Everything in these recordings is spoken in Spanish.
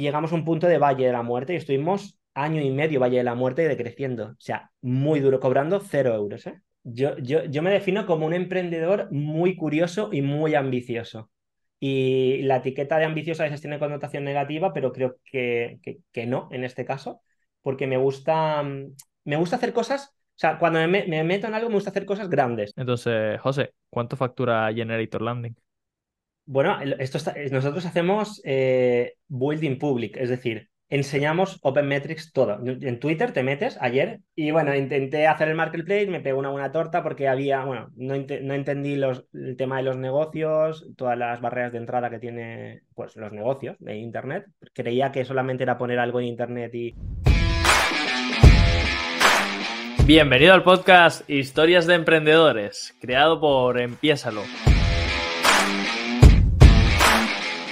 llegamos a un punto de Valle de la Muerte y estuvimos año y medio Valle de la Muerte y decreciendo. O sea, muy duro, cobrando cero euros. ¿eh? Yo, yo, yo me defino como un emprendedor muy curioso y muy ambicioso. Y la etiqueta de ambicioso a veces tiene connotación negativa, pero creo que, que, no en este caso, porque me gusta, me gusta hacer cosas o sea, cuando me, me, meto en algo me gusta hacer cosas grandes. Entonces, José, ¿cuánto factura Generator Landing? Bueno, esto nosotros hacemos eh, building public, es decir, enseñamos Open Metrics todo. En Twitter te metes ayer y bueno, intenté hacer el marketplace, me pegó una buena torta porque había, bueno, no, no entendí los, el tema de los negocios, todas las barreras de entrada que tiene pues los negocios de Internet. Creía que solamente era poner algo en Internet y... Bienvenido al podcast Historias de Emprendedores, creado por Empiésalo.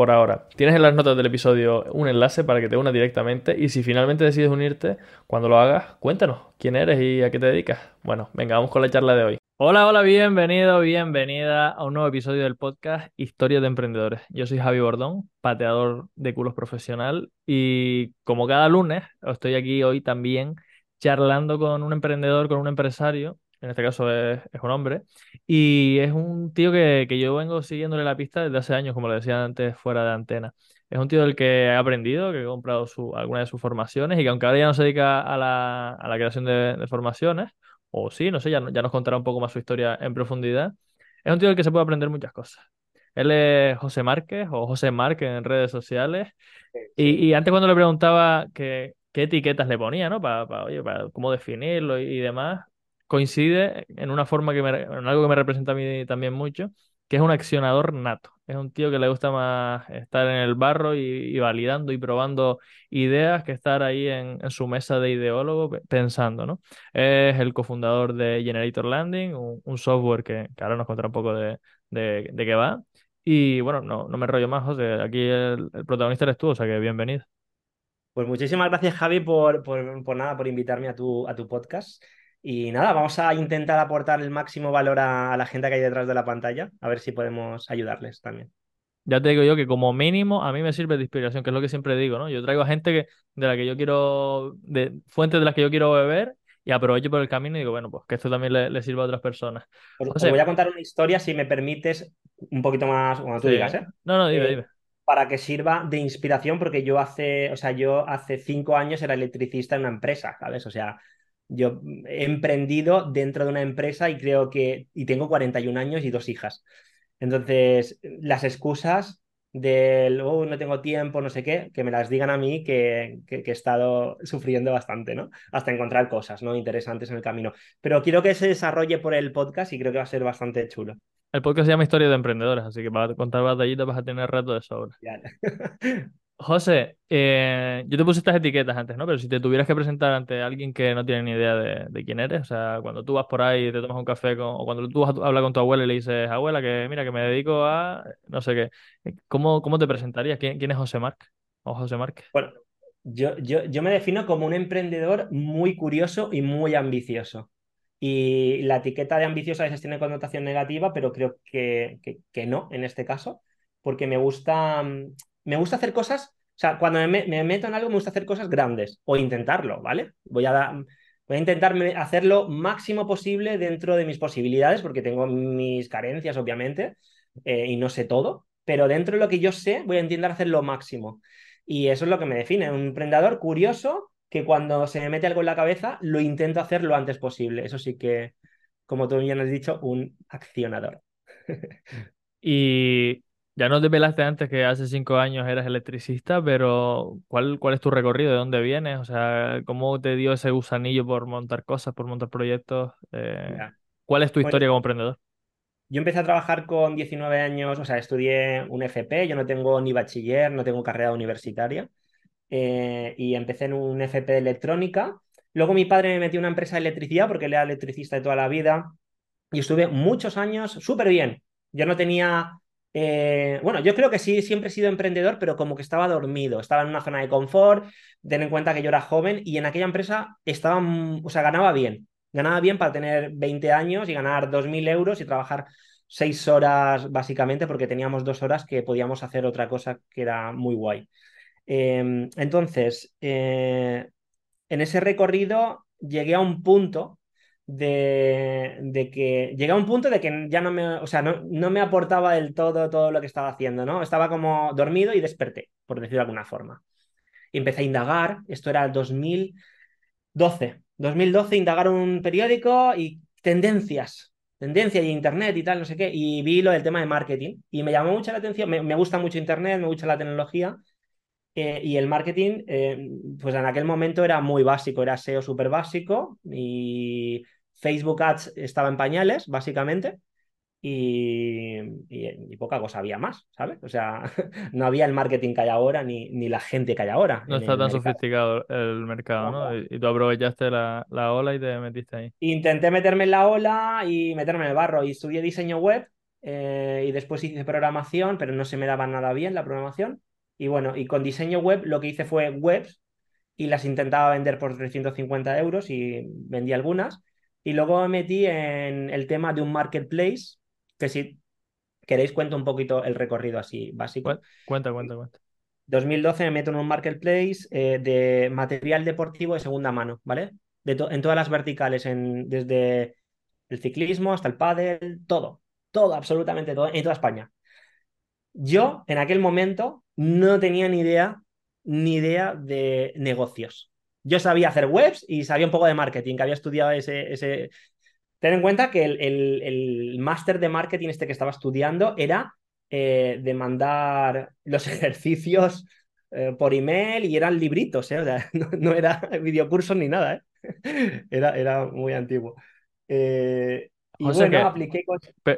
por ahora. Tienes en las notas del episodio un enlace para que te unas directamente y si finalmente decides unirte, cuando lo hagas, cuéntanos quién eres y a qué te dedicas. Bueno, venga, vamos con la charla de hoy. Hola, hola, bienvenido, bienvenida a un nuevo episodio del podcast Historias de Emprendedores. Yo soy Javi Bordón, pateador de culos profesional y como cada lunes estoy aquí hoy también charlando con un emprendedor, con un empresario en este caso es, un hombre, y es un tío que, yo vengo siguiéndole la pista desde hace años, como lo decía antes, fuera de antena. Es un tío del que he aprendido, que he comprado su, algunas de sus formaciones y que aunque ahora ya no se dedica a la, creación de, formaciones, o sí, no sé, ya, ya nos contará un poco más su historia en profundidad, es un tío del que se puede aprender muchas cosas. Él es José Márquez o José Márquez en redes sociales. Y, antes cuando le preguntaba qué etiquetas le ponía, ¿no? Para, para cómo definirlo y, demás, coincide en una forma que me, en algo que me representa a mí también mucho, que es un accionador nato. Es un tío que le gusta más estar en el barro y, validando y probando ideas que estar ahí en, su mesa de ideólogo pensando, ¿no? Es el cofundador de Generator Landing, un, software que, ahora nos contará un poco de, de, qué va. Y bueno, no, no me rollo más, José. Aquí el, protagonista eres tú, o sea que bienvenido. Pues muchísimas gracias, Javi, por, por, por nada, por invitarme a tu, a tu podcast. Y nada, vamos a intentar aportar el máximo valor a, la gente que hay detrás de la pantalla, a ver si podemos ayudarles también. Ya te digo yo que como mínimo a mí me sirve de inspiración, que es lo que siempre digo, ¿no? Yo traigo a gente que, de la que yo quiero, de fuentes de las que yo quiero beber y aprovecho por el camino y digo, bueno, pues que esto también le, sirva a otras personas. Pues, voy a contar una historia, si me permites, un poquito más, cuando tú digas, ¿eh? No, no, dime, eh, dime. Para que sirva de inspiración, porque yo hace, o sea, yo hace cinco años era electricista en una empresa, ¿sabes? O sea, yo he emprendido dentro de una empresa y creo que, y tengo 41 años y dos hijas. Entonces, las excusas del, oh, no tengo tiempo, no sé qué, que me las digan a mí que, que, he estado sufriendo bastante, ¿no? Hasta encontrar cosas, ¿no? Interesantes en el camino. Pero quiero que se desarrolle por el podcast y creo que va a ser bastante chulo. El podcast se llama Historia de Emprendedores, así que para contar batallitas vas a tener rato de sobra. José, eh, yo te puse estas etiquetas antes, ¿no? Pero si te tuvieras que presentar ante alguien que no tiene ni idea de, quién eres, o sea, cuando tú vas por ahí y te tomas un café con, o cuando tú hablar con tu abuela y le dices, abuela, que mira, que me dedico a no sé qué, ¿cómo, cómo te presentarías? ¿Quién, es José Marc? ¿O José Marc? Bueno, yo, yo, yo me defino como un emprendedor muy curioso y muy ambicioso. Y la etiqueta de ambicioso a veces tiene connotación negativa, pero creo que, que, que no en este caso, porque me gusta me gusta hacer cosas, o sea, cuando me, meto en algo me gusta hacer cosas grandes o intentarlo, ¿vale? Voy a, voy a intentar hacerlo máximo posible dentro de mis posibilidades, porque tengo mis carencias, obviamente, eh, y no sé todo, pero dentro de lo que yo sé voy a intentar hacer lo máximo. Y eso es lo que me define, un emprendedor curioso que cuando se me mete algo en la cabeza lo intento hacer lo antes posible. Eso sí que, como tú bien has dicho, un accionador. y ya no te pelaste antes que hace cinco años eras electricista, pero ¿cuál, cuál es tu recorrido? ¿De dónde vienes? O sea, ¿cómo te dio ese gusanillo por montar cosas, por montar proyectos? Eh, ¿Cuál es tu historia como emprendedor? Yo empecé a trabajar con 19 años, o sea, estudié un FP, yo no tengo ni bachiller, no tengo carrera universitaria. eh, y empecé en un FP de electrónica. Luego mi padre me metió en una empresa de electricidad porque él era electricista de toda la vida y estuve muchos años súper bien. Yo no tenía eh, bueno, yo creo que sí, siempre he sido emprendedor, pero como que estaba dormido, estaba en una zona de confort, ten en cuenta que yo era joven y en aquella empresa estaba, mm, o sea, ganaba bien, ganaba bien para tener 20 años y ganar 2.000 euros y trabajar 6 horas básicamente porque teníamos dos horas que podíamos hacer otra cosa que era muy guay. Em, entonces, eh, en ese recorrido llegué a un punto de, que llega un punto de que ya no me, o sea, no, no, me aportaba del todo todo lo que estaba haciendo, ¿no? Estaba como dormido y desperté, por decirlo de alguna forma. Y empecé a indagar, esto era 2012, 2012 indagar un periódico y tendencias, tendencias y internet y tal, no sé qué, y vi lo del tema de marketing y me llamó mucho la atención, me, me gusta mucho internet, me gusta la tecnología eh, y el marketing, eh, pues en aquel momento era muy básico, era SEO súper básico y Facebook Ads estaba en pañales, básicamente, y, poca cosa había más, ¿sabes? O sea, no había el marketing que hay ahora ni, ni la gente que hay ahora. No está tan sofisticado el mercado, ¿no? Y, tú aprovechaste la, la, ola y te metiste ahí. Intenté meterme en la ola y meterme en el barro y estudié diseño web eh, y después hice programación, pero no se me daba nada bien la programación. Y bueno, y con diseño web lo que hice fue webs y las intentaba vender por 350 euros y vendí algunas. Y luego me metí en el tema de un marketplace, que si queréis cuento un poquito el recorrido así básico. Cuenta, cuenta, cuenta. 2012 me meto en un marketplace eh, de material deportivo de segunda mano, ¿vale? De en todas las verticales, en, desde el ciclismo hasta el pádel, todo, todo, absolutamente todo, en toda España. Yo, en aquel momento, no tenía ni idea, ni idea de negocios yo sabía hacer webs y sabía un poco de marketing, que había estudiado ese... ese... Ten en cuenta que el, el, máster de marketing este que estaba estudiando era eh, de mandar los ejercicios eh, por email y eran libritos, ¿eh? o sea, no, era videocursos ni nada, ¿eh? era, era muy antiguo. Y bueno, apliqué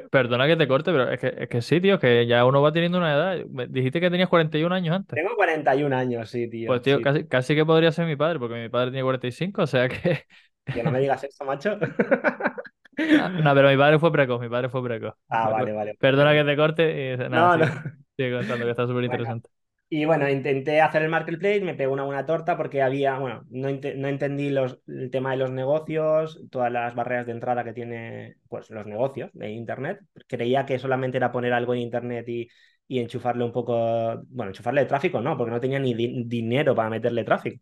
perdona que te corte, pero es que, es que sí, tío, que ya uno va teniendo una edad. Dijiste que tenías 41 años antes. Tengo 41 años, sí, tío. Pues, tío, casi, casi que podría ser mi padre, porque mi padre tiene 45, o sea que. Que no me digas eso, macho. Ah, no, pero mi padre fue precoz, mi padre fue precoz. Ah, vale, vale. Perdona que te corte. Y... no, no. Sigue contando que está súper interesante. Y bueno, intenté hacer el marketplace, me pegó una buena torta porque había, bueno, no, no, entendí los, el tema de los negocios, todas las barreras de entrada que tiene pues, los negocios de Internet. Creía que solamente era poner algo en Internet y, enchufarle un poco, bueno, enchufarle tráfico, no, porque no tenía ni dinero para meterle tráfico.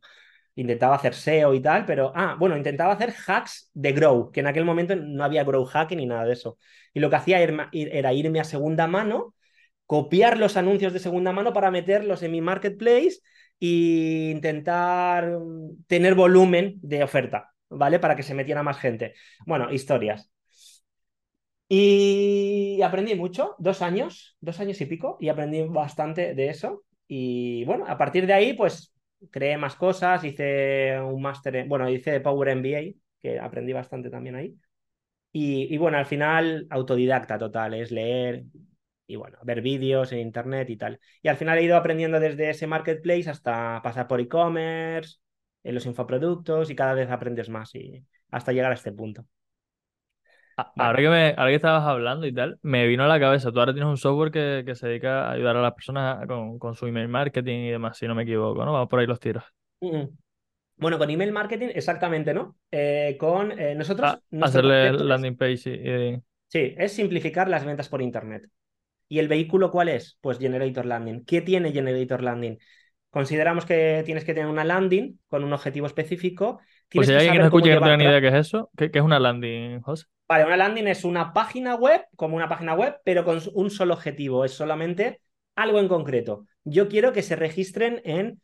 Intentaba hacer SEO y tal, pero, ah, bueno, intentaba hacer hacks de Grow, que en aquel momento no había Grow hacking ni nada de eso. Y lo que hacía era irme a segunda mano copiar los anuncios de segunda mano para meterlos en mi marketplace e intentar mm, tener volumen de oferta, ¿vale? Para que se metiera más gente. Bueno, historias. Y aprendí mucho, dos años, dos años y pico, y aprendí bastante de eso. Y bueno, a partir de ahí, pues creé más cosas, hice un máster, bueno, hice Power MBA, que aprendí bastante también ahí. Y, y, bueno, al final, autodidacta total, es leer, y bueno, ver vídeos en internet y tal. Y al final he ido aprendiendo desde ese marketplace hasta pasar por e-commerce, en los infoproductos y cada vez aprendes más y hasta llegar a este punto. Ahora que, me, ahora que estabas hablando y tal, me vino a la cabeza, tú ahora tienes un software que, que se dedica a ayudar a las personas con, con, su email marketing y demás, si no me equivoco, ¿no? Vamos por ahí los tiros. Bueno, con email marketing, exactamente, ¿no? Eh, con eh, nosotros... Ah, hacerle landing page y... Sí, es simplificar las ventas por Internet. ¿Y el vehículo cuál es? Pues Generator Landing. ¿Qué tiene Generator Landing? Consideramos que tienes que tener una landing con un objetivo específico. Pues si hay alguien que no escuche que no tenga ni idea qué es eso, ¿qué, es una landing, José? Vale, una landing es una página web, como una página web, pero con un solo objetivo, es solamente algo en concreto. Yo quiero que se registren en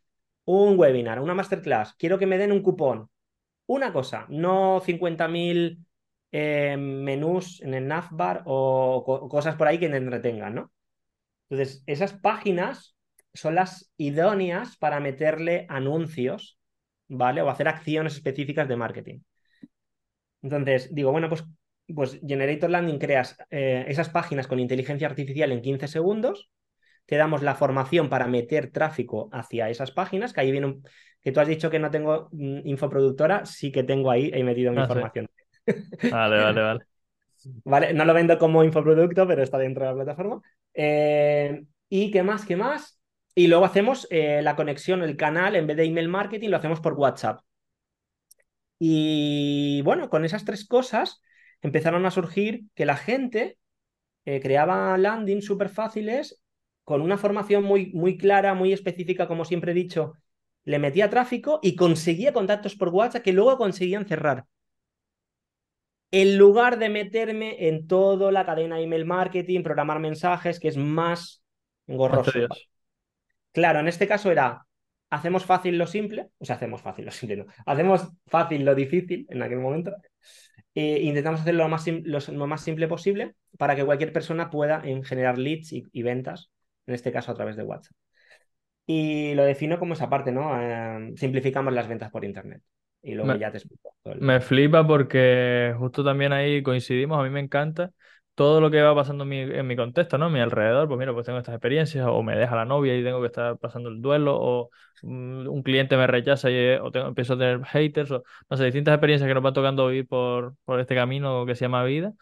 un webinar, una masterclass, quiero que me den un cupón. Una cosa, no 50.000 eh, menús en el navbar o cosas por ahí que me entretengan, ¿no? Entonces, esas páginas son las idóneas para meterle anuncios, ¿vale? O hacer acciones específicas de marketing. Entonces, digo, bueno, pues, pues Generator Landing creas eh, esas páginas con inteligencia artificial en 15 segundos, te damos la formación para meter tráfico hacia esas páginas, que ahí viene un... que tú has dicho que no tengo mm, infoproductora, sí que tengo ahí, he metido mi Ah, sí. Vale, vale, vale. ¿Vale? No lo vendo como infoproducto, pero está dentro de la plataforma. Eh, ¿y qué más? ¿Qué más? Y luego hacemos eh, la conexión, el canal, en vez de email marketing, lo hacemos por WhatsApp. Y bueno, con esas tres cosas empezaron a surgir que la gente eh, creaba landings súper fáciles con una formación muy, muy clara, muy específica, como siempre he dicho, le metía tráfico y conseguía contactos por WhatsApp que luego conseguían cerrar. En lugar de meterme en toda la cadena email marketing, programar mensajes, que es más engorroso. Claro, en este caso era, hacemos fácil lo simple, o sea, hacemos fácil lo simple, no, hacemos fácil lo difícil en aquel momento. e intentamos hacerlo lo más, sim- lo, lo más simple posible para que cualquier persona pueda en, generar leads y, y ventas, en este caso a través de WhatsApp. Y lo defino como esa parte, ¿no? Eh, simplificamos las ventas por Internet. Y luego Me- ya te explico. el- Me flipa porque justo también ahí coincidimos, a mí me encanta todo lo que va pasando en mi, en mi contexto, ¿no? En mi alrededor, pues mira, pues tengo estas experiencias, o me deja la novia y tengo que estar pasando el duelo, o mm, un cliente me rechaza y eh, o tengo- empiezo a tener haters, o no sé, distintas experiencias que nos van tocando vivir por, por este camino que se llama vida.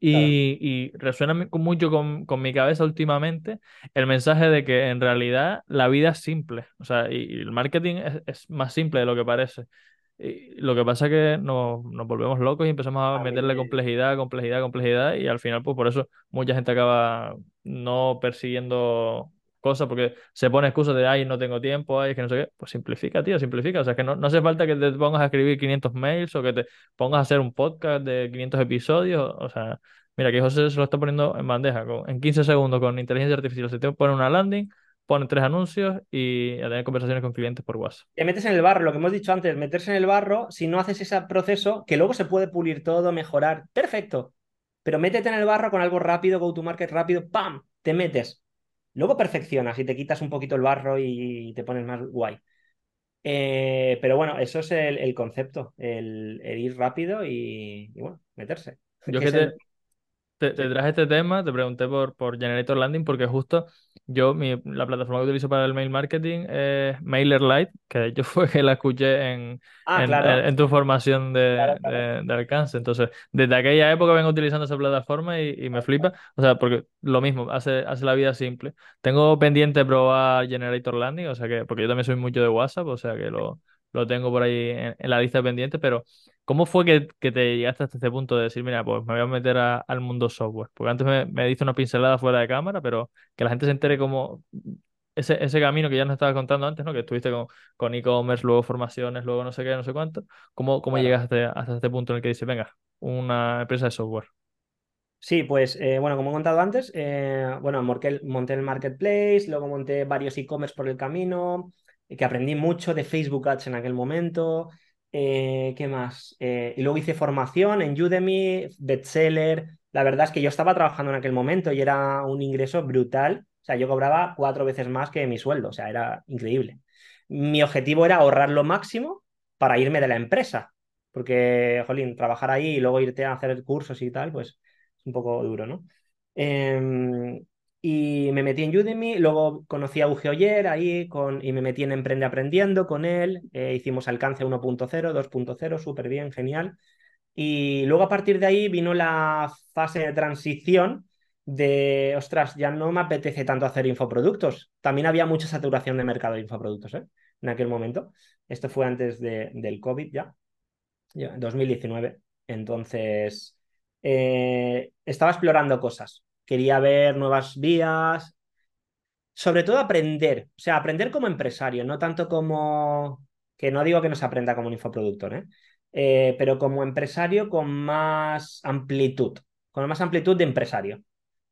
Y, y resuena mucho con, con mi cabeza últimamente el mensaje de que en realidad la vida es simple, o sea, y, y el marketing es, es más simple de lo que parece. Y lo que pasa es que nos, nos volvemos locos y empezamos a A meterle me- complejidad, complejidad, complejidad y al final pues por eso mucha gente acaba no persiguiendo cosas porque se pone excusas de ay no tengo tiempo, ay es que no sé qué, pues simplifica tío, simplifica, o sea que no, no hace falta que te pongas a escribir 500 mails o que te pongas a hacer un podcast de 500 episodios, o sea, mira que José se lo está poniendo en bandeja, en 15 segundos con inteligencia artificial. Se te pone una landing, pone tres anuncios y a tener conversaciones con clientes por WhatsApp. Te metes en el barro, lo que hemos dicho antes, meterse en el barro, si no haces ese proceso, que luego se puede pulir todo, mejorar, perfecto. Pero métete en el barro con algo rápido, go to market rápido, ¡pam! Te metes. Luego perfeccionas y te quitas un poquito el barro y te pones más guay. Eh, pero bueno, eso es el, el concepto, el, el ir rápido y, y bueno, meterse. Yo Que que es te, el- te, te traje este tema, te pregunté por, por Generator Landing porque justo yo, mi, la plataforma que utilizo para el mail marketing es MailerLite, que de hecho fue que la escuché en, Ah, en, claro. en- en tu formación de, Claro, claro. de- de alcance. Entonces, desde aquella época vengo utilizando esa plataforma y, y me flipa. O sea, porque lo mismo, hace, hace la vida simple. Tengo pendiente probar Generator Landing, o sea que, porque yo también soy mucho de WhatsApp, o sea que lo, lo tengo por ahí en la lista pendiente, pero ¿cómo fue que, que te llegaste hasta este punto de decir, mira, pues me voy a meter a- al mundo software? Porque antes me, me diste una pincelada fuera de cámara, pero que la gente se entere cómo ese, ese camino que ya nos estabas contando antes, ¿no? Que estuviste con, con e-commerce, luego formaciones, luego no sé qué, no sé cuánto. ¿Cómo, llegaste hasta este punto en el que dices, venga, una empresa de software? Sí, pues eh, bueno, como he contado antes, eh, bueno, monté el, monté el marketplace, luego monté varios e-commerce por el camino, que aprendí mucho de Facebook Ads en aquel momento. Eh, ¿qué más? Eh, y luego hice formación en Udemy, bestseller. La verdad es que yo estaba trabajando en aquel momento y era un ingreso brutal. O sea, yo cobraba cuatro veces más que mi sueldo, o sea, era increíble. Mi objetivo era ahorrar lo máximo para irme de la empresa, porque, jolín, trabajar ahí y luego irte a hacer cursos y tal, pues es un poco duro, ¿no? Em, y me metí en Udemy, luego conocí a Uge Oyer ahí con, y me metí en Emprende Aprendiendo con él, eh, hicimos alcance 1.0, 2.0, súper bien, genial. Y luego a partir de ahí vino la fase de transición de, ostras, ya no me apetece tanto hacer infoproductos. También había mucha saturación de mercado de infoproductos, ¿eh? En aquel momento. Esto fue antes de, del COVID ya, ya, 2019. Entonces, eh, estaba explorando cosas. Quería ver nuevas vías, sobre todo aprender, o sea, aprender como empresario, no tanto como, que no digo que no se aprenda como un infoproductor, ¿eh? Eh, pero como empresario con más amplitud, con más amplitud de empresario,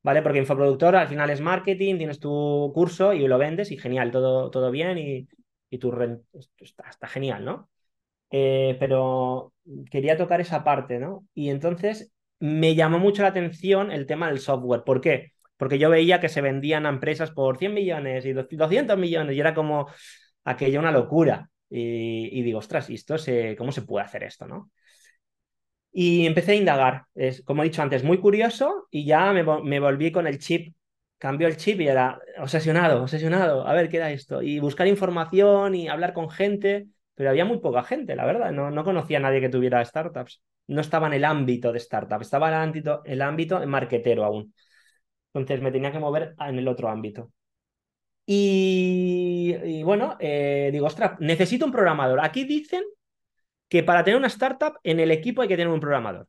¿vale? Porque infoproductor al final es marketing, tienes tu curso y lo vendes y genial, todo, todo bien y, y tu rent- está, genial, ¿no? Eh, pero quería tocar esa parte, ¿no? Y entonces me llamó mucho la atención el tema del software. ¿Por qué? Porque yo veía que se vendían a empresas por 100 millones y 200 millones y era como aquello una locura. Y, digo, ostras, ¿y esto cómo se puede hacer esto, no? Y empecé a indagar. Es, como he dicho antes, muy curioso y ya me, me volví con el chip cambió el chip y era obsesionado, obsesionado, a ver qué era esto. Y buscar información y hablar con gente, pero había muy poca gente, la verdad. No, no conocía a nadie que tuviera startups. No estaba en el ámbito de startups, estaba en el ámbito, el ámbito marquetero aún. Entonces me tenía que mover en el otro ámbito. Y, bueno, eh, digo, ostras, necesito un programador. Aquí dicen que para tener una startup en el equipo hay que tener un programador.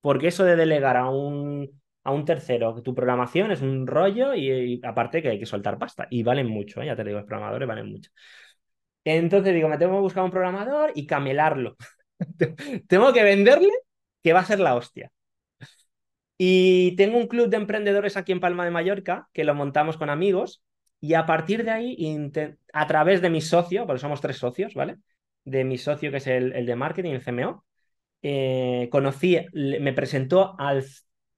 Porque eso de delegar a un, a un tercero tu programación es un rollo y, aparte que hay que soltar pasta. Y valen mucho, ¿eh? ya te digo, los programadores valen mucho. Entonces digo, me tengo que buscar un programador y camelarlo. tengo que venderle que va a ser la hostia. Y tengo un club de emprendedores aquí en Palma de Mallorca que lo montamos con amigos y a partir de ahí, a través de mi socio, porque somos tres socios, ¿vale? De mi socio que es el, de marketing, el CMO, eh, conocí, me presentó al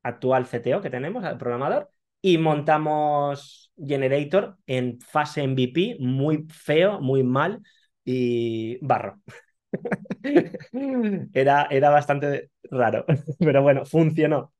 actual CTO que tenemos, al programador, y montamos Generator en fase MVP, muy feo, muy mal y barro. era, era bastante raro, pero bueno, funcionó.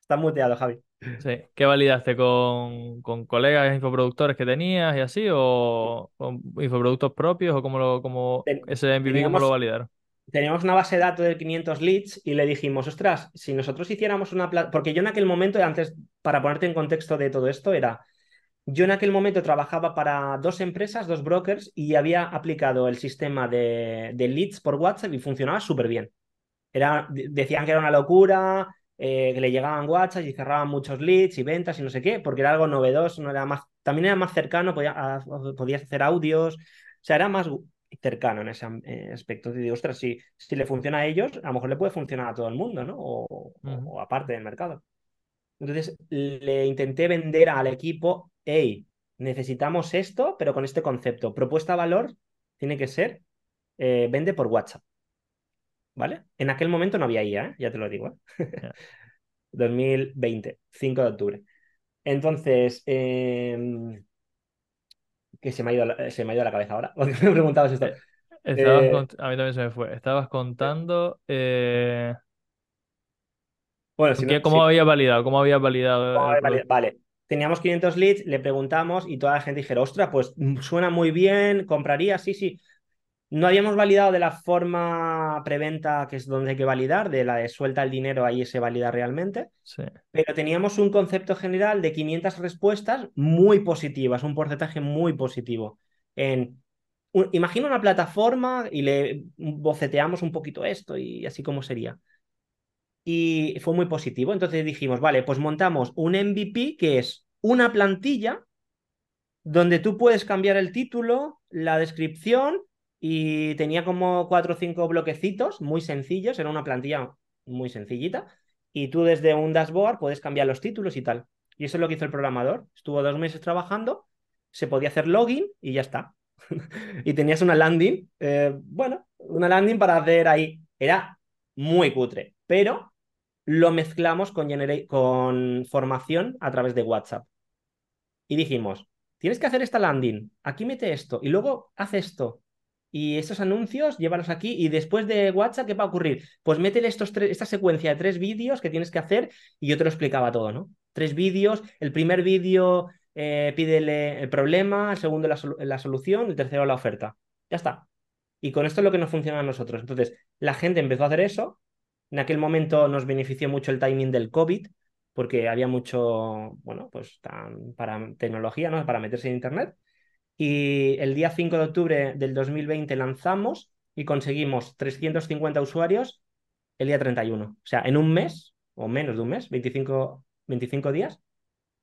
Está muteado, Javi. Sí. ¿Qué validaste con, con colegas infoproductores que tenías y así? ¿O con infoproductos propios? ¿O cómo, lo, cómo ese MVP cómo lo validaron? Teníamos una base de datos de 500 leads y le dijimos, ostras, si nosotros hiciéramos una... Porque yo en aquel momento, antes, para ponerte en contexto de todo esto, era... Yo en aquel momento trabajaba para dos empresas, dos brokers, y había aplicado el sistema de, de leads por WhatsApp y funcionaba súper bien. Era, decían que era una locura, eh, que le llegaban WhatsApp y cerraban muchos leads y ventas y no sé qué, porque era algo novedoso, no era más, también era más cercano, podía, podías hacer audios, o sea, era más cercano en ese eh, aspecto. Y digo, ostras, si, si le funciona a ellos, a lo mejor le puede funcionar a todo el mundo, ¿no? O, aparte del mercado. Entonces le intenté vender al equipo, hey, necesitamos esto, pero con este concepto. Propuesta valor tiene que ser, eh, vende por WhatsApp. ¿vale? En aquel momento no había IA, ¿eh? ya te lo digo. 2020, 5 de octubre. Entonces, em, que se me, ha ido, se me ha ido la cabeza ahora, porque me preguntabas esto. Eh, a mí también se me fue. Estabas contando... Bueno, ¿Cómo había validado? ¿Cómo había validado? vale, teníamos 500 leads, le preguntamos y toda la gente dijera, ostras, pues mm, suena muy bien, compraría, sí, sí. No habíamos validado de la forma preventa, que es donde hay que validar, de la de suelta el dinero, ahí se valida realmente. Pero teníamos un concepto general de 500 respuestas muy positivas, un porcentaje muy positivo. En, imagina una plataforma y le boceteamos un poquito esto y así como sería. Y fue muy positivo. Entonces dijimos, vale, pues montamos un MVP que es una plantilla donde tú puedes cambiar el título, la descripción y tenía como cuatro o cinco bloquecitos muy sencillos, era una plantilla muy sencillita, y tú desde un dashboard puedes cambiar los títulos y tal. Y eso es lo que hizo el programador. Estuvo dos meses trabajando, se podía hacer login y ya está. y tenías una landing, eh, bueno, una landing para hacer ahí. Era muy cutre, pero lo mezclamos con, formación a través de WhatsApp. Y dijimos, tienes que hacer esta landing, aquí mete esto y luego haz esto y estos anuncios, llévalos aquí y después de WhatsApp, ¿qué va a ocurrir? Pues métele estos esta secuencia de tres vídeos que tienes que hacer y yo te lo explicaba todo, ¿no? Tres vídeos, el primer vídeo eh, pídele el problema, el segundo la, la, solución, el tercero la oferta. Ya está. Y con esto es lo que nos funciona a nosotros. Entonces, la gente empezó a hacer eso. En aquel momento nos benefició mucho el timing del COVID, porque había mucho, bueno, pues para tecnología, ¿no? Para meterse en Internet. Y el día 5 de octubre del 2020 lanzamos y conseguimos 350 usuarios el día 31. O sea, en un mes, o menos de un mes, 25, 25 días,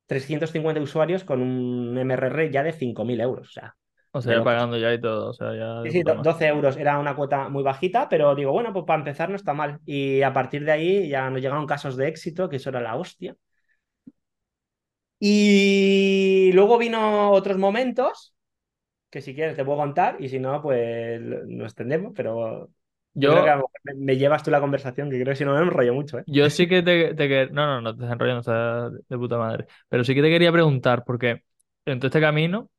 350 usuarios con un MRR ya de 5.000 euros. O sea, o sea, pagando ya y todo. O sea, ya sí, sí, 12 euros era una cuota muy bajita, pero digo, bueno, pues para empezar no está mal. Y a partir de ahí ya nos llegaron casos de éxito, que eso era la hostia. Y luego vino otros momentos que si quieres te puedo contar y si no, pues nos extendemos, pero yo, creo que me, llevas tú la conversación, que creo que si no me enrollo mucho, ¿eh? Yo sí que te, te No, no, no te desenrollo, no está de puta madre. Pero sí que te quería preguntar, porque en todo este camino,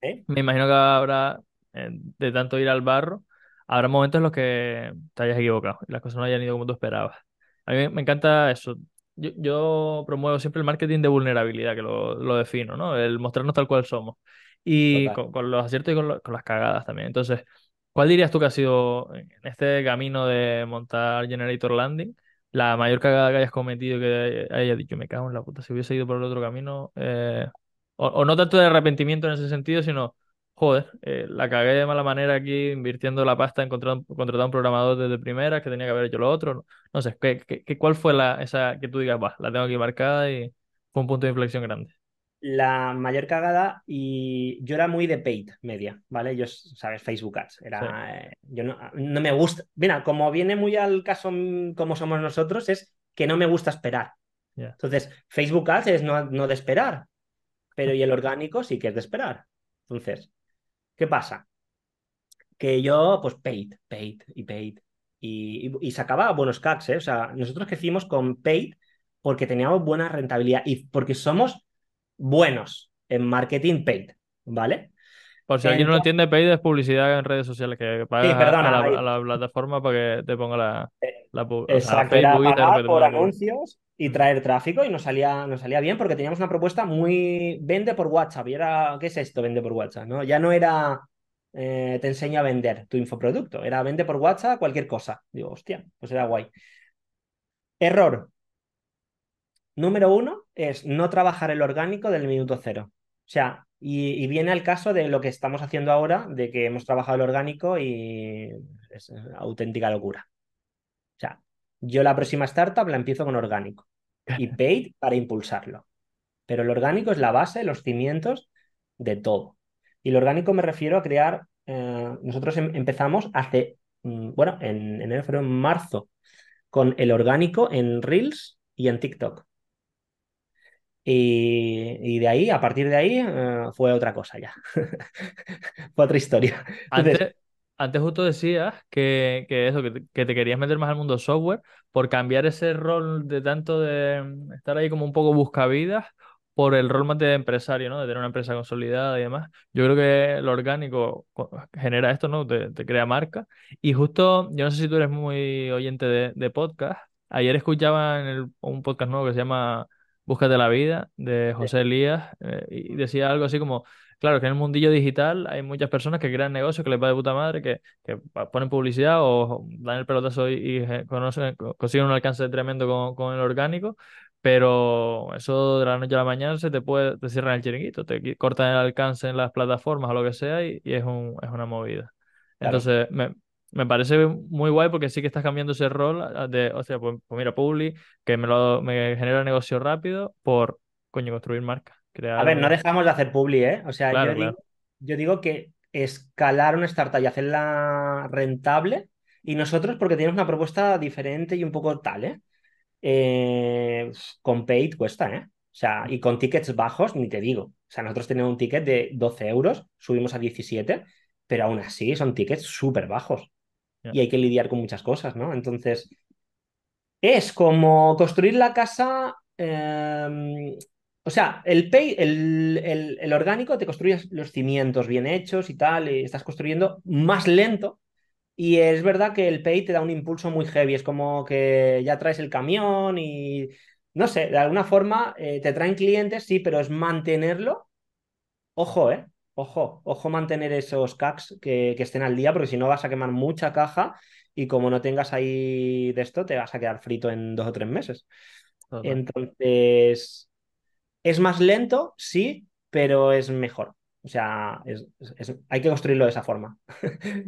¿Eh? me imagino que habrá, eh, de tanto ir al barro, habrá momentos en los que te hayas equivocado y las cosas no hayan ido como tú esperabas. A mí me encanta eso, yo, yo promuevo siempre el marketing de vulnerabilidad, que lo, lo defino, ¿no? El mostrarnos tal cual somos. Y con, con los aciertos y con, lo- con las cagadas también. Entonces, ¿cuál dirías tú que ha sido en este camino de montar Generator Landing la mayor cagada que hayas cometido que hayas dicho, me cago en la puta, si hubiese ido por el otro camino? eh, o, o no tanto de arrepentimiento en ese sentido, sino, joder, eh, la cagué de mala manera aquí invirtiendo la pasta en contratar, contratar un programador desde primera que tenía que haber hecho lo otro. No, no sé, ¿qué, qué- cuál fue la, esa que tú digas, va, la tengo aquí marcada y fue un punto de inflexión grande? La mayor cagada, y yo era muy de paid media, ¿vale? Yo, sabes, Facebook Ads. Sí, Era, eh, yo no, no me gusta. Mira, como viene muy al caso como somos nosotros, es que no me gusta esperar. Entonces, Facebook Ads es no, no de esperar, pero y el orgánico sí que es de esperar. Entonces, ¿qué pasa? Que yo, pues, paid, paid y paid. Y, y, y sacaba buenos CACs, ¿eh? O sea, nosotros crecimos con paid porque teníamos buena rentabilidad y porque somos buenos en marketing paid, ¿vale? Por si alguien no lo entiende, Paid es publicidad en redes sociales, que sí, pagas a, a la, a ahí- la plataforma para que te ponga la, eh, la o sea, Facebook, pagar te por anuncios y traer tráfico y nos salía, nos salía bien porque teníamos una propuesta muy vende por WhatsApp era, ¿qué es esto? Vende por WhatsApp, ¿no? Ya no era eh, te enseño a vender tu infoproducto, era vende por WhatsApp cualquier cosa. Digo, hostia, pues era guay. Error número uno es no trabajar el orgánico del minuto cero. O sea, y, y viene al caso de lo que estamos haciendo ahora, de que hemos trabajado el orgánico y es auténtica locura. O sea, yo la próxima startup la empiezo con orgánico y paid para impulsarlo. Pero el orgánico es la base, los cimientos de todo. Y el orgánico me refiero a crear, eh, nosotros em- empezamos hace, mm, bueno, en enero, febrero, en marzo, con el orgánico en Reels y en TikTok. Y, y de ahí, a partir de ahí, eh, fue otra cosa ya. Fue otra historia. Entonces, Antes, antes justo decías que, que eso, que te, que te querías meter más al mundo software por cambiar ese rol de tanto de mm, estar ahí como un poco buscavidas por el rol más de empresario, ¿no? De tener una empresa consolidada y demás. Yo creo que lo orgánico co- genera esto, ¿no? Te, te crea marca. Y justo, yo no sé si tú eres muy oyente de, de podcast. Ayer escuchaba en el- un podcast nuevo que se llama Búscate la vida, de José Elías, eh, y decía algo así como Claro, que en el mundillo digital hay muchas personas que crean negocios que les va de puta madre, que, que ponen publicidad o dan el pelotazo y, y, conocen- consiguen un alcance tremendo con, con el orgánico, pero eso de la noche a la mañana se te puede, te cierran el chiringuito, te cortan el alcance en las plataformas o lo que sea y, y es un, es una movida. claro. Entonces, me, me parece muy guay porque sí que estás cambiando ese rol de, o sea, pues, pues mira, Publi, que me, lo, me genera negocio rápido por, coño, construir marca, A ver, no dejamos de hacer publi, ¿eh? O sea, Claro, yo claro. digo, yo digo que escalar una startup y hacerla rentable, y nosotros porque tenemos una propuesta diferente y un poco tal, ¿eh? Eh, con paid cuesta, ¿eh? O sea, y con tickets bajos, ni te digo. O sea, nosotros tenemos un ticket de 12 euros, subimos a 17, pero aún así son tickets súper bajos y hay que lidiar con muchas cosas, ¿no? Entonces, es como construir la casa. eh, o sea, el, pay, el, el, el orgánico te construyes los cimientos bien hechos y tal, y estás construyendo más lento. Y es verdad que el pay te da un impulso muy heavy. Es como que ya traes el camión y. No sé, de alguna forma eh, te traen clientes, sí, pero es mantenerlo. Ojo, ¿eh? Ojo, ojo mantener esos CACs que, que estén al día, porque si no vas a quemar mucha caja y como no tengas ahí de esto, te vas a quedar frito en dos o tres meses. Entonces, es más lento, sí, pero es mejor. O sea, es- es- hay que construirlo de esa forma.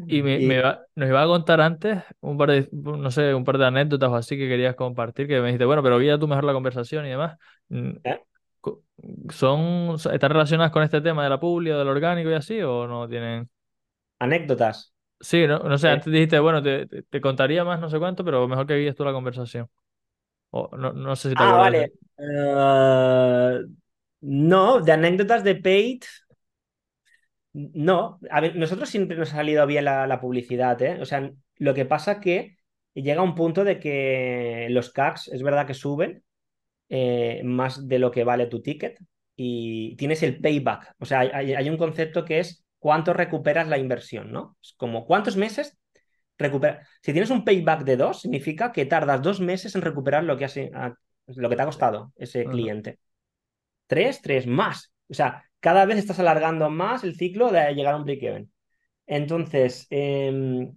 Y me, iba- nos iba a contar antes un par de, no sé, un par de anécdotas o así que querías compartir, que me dijiste, bueno, pero guía tú mejor la conversación y demás. Mm, ¿eh? ¿Son, están relacionadas con este tema de la publi o del orgánico y así o no tienen? Anécdotas. Sí, no, no sé, Eh, antes dijiste, bueno, te, te- te contaría más no sé cuánto, pero mejor que guíes tú la conversación. O no, no sé si te Ah, de... vale. Eh, no, de anécdotas de paid. No, a ver, nosotros siempre nos ha salido bien la, la publicidad, ¿eh? O sea, lo que pasa que llega un punto de que los CACs es verdad que suben eh, más de lo que vale tu ticket y tienes el payback. O sea, hay, hay un concepto que es cuánto recuperas la inversión, ¿no? Es como cuántos meses recuperas. Si tienes un payback de dos, significa que tardas dos meses en recuperar lo que has, lo que te ha costado ese cliente. Tres, tres, más. O sea, cada vez estás alargando más el ciclo de llegar a un break-even. Entonces, em,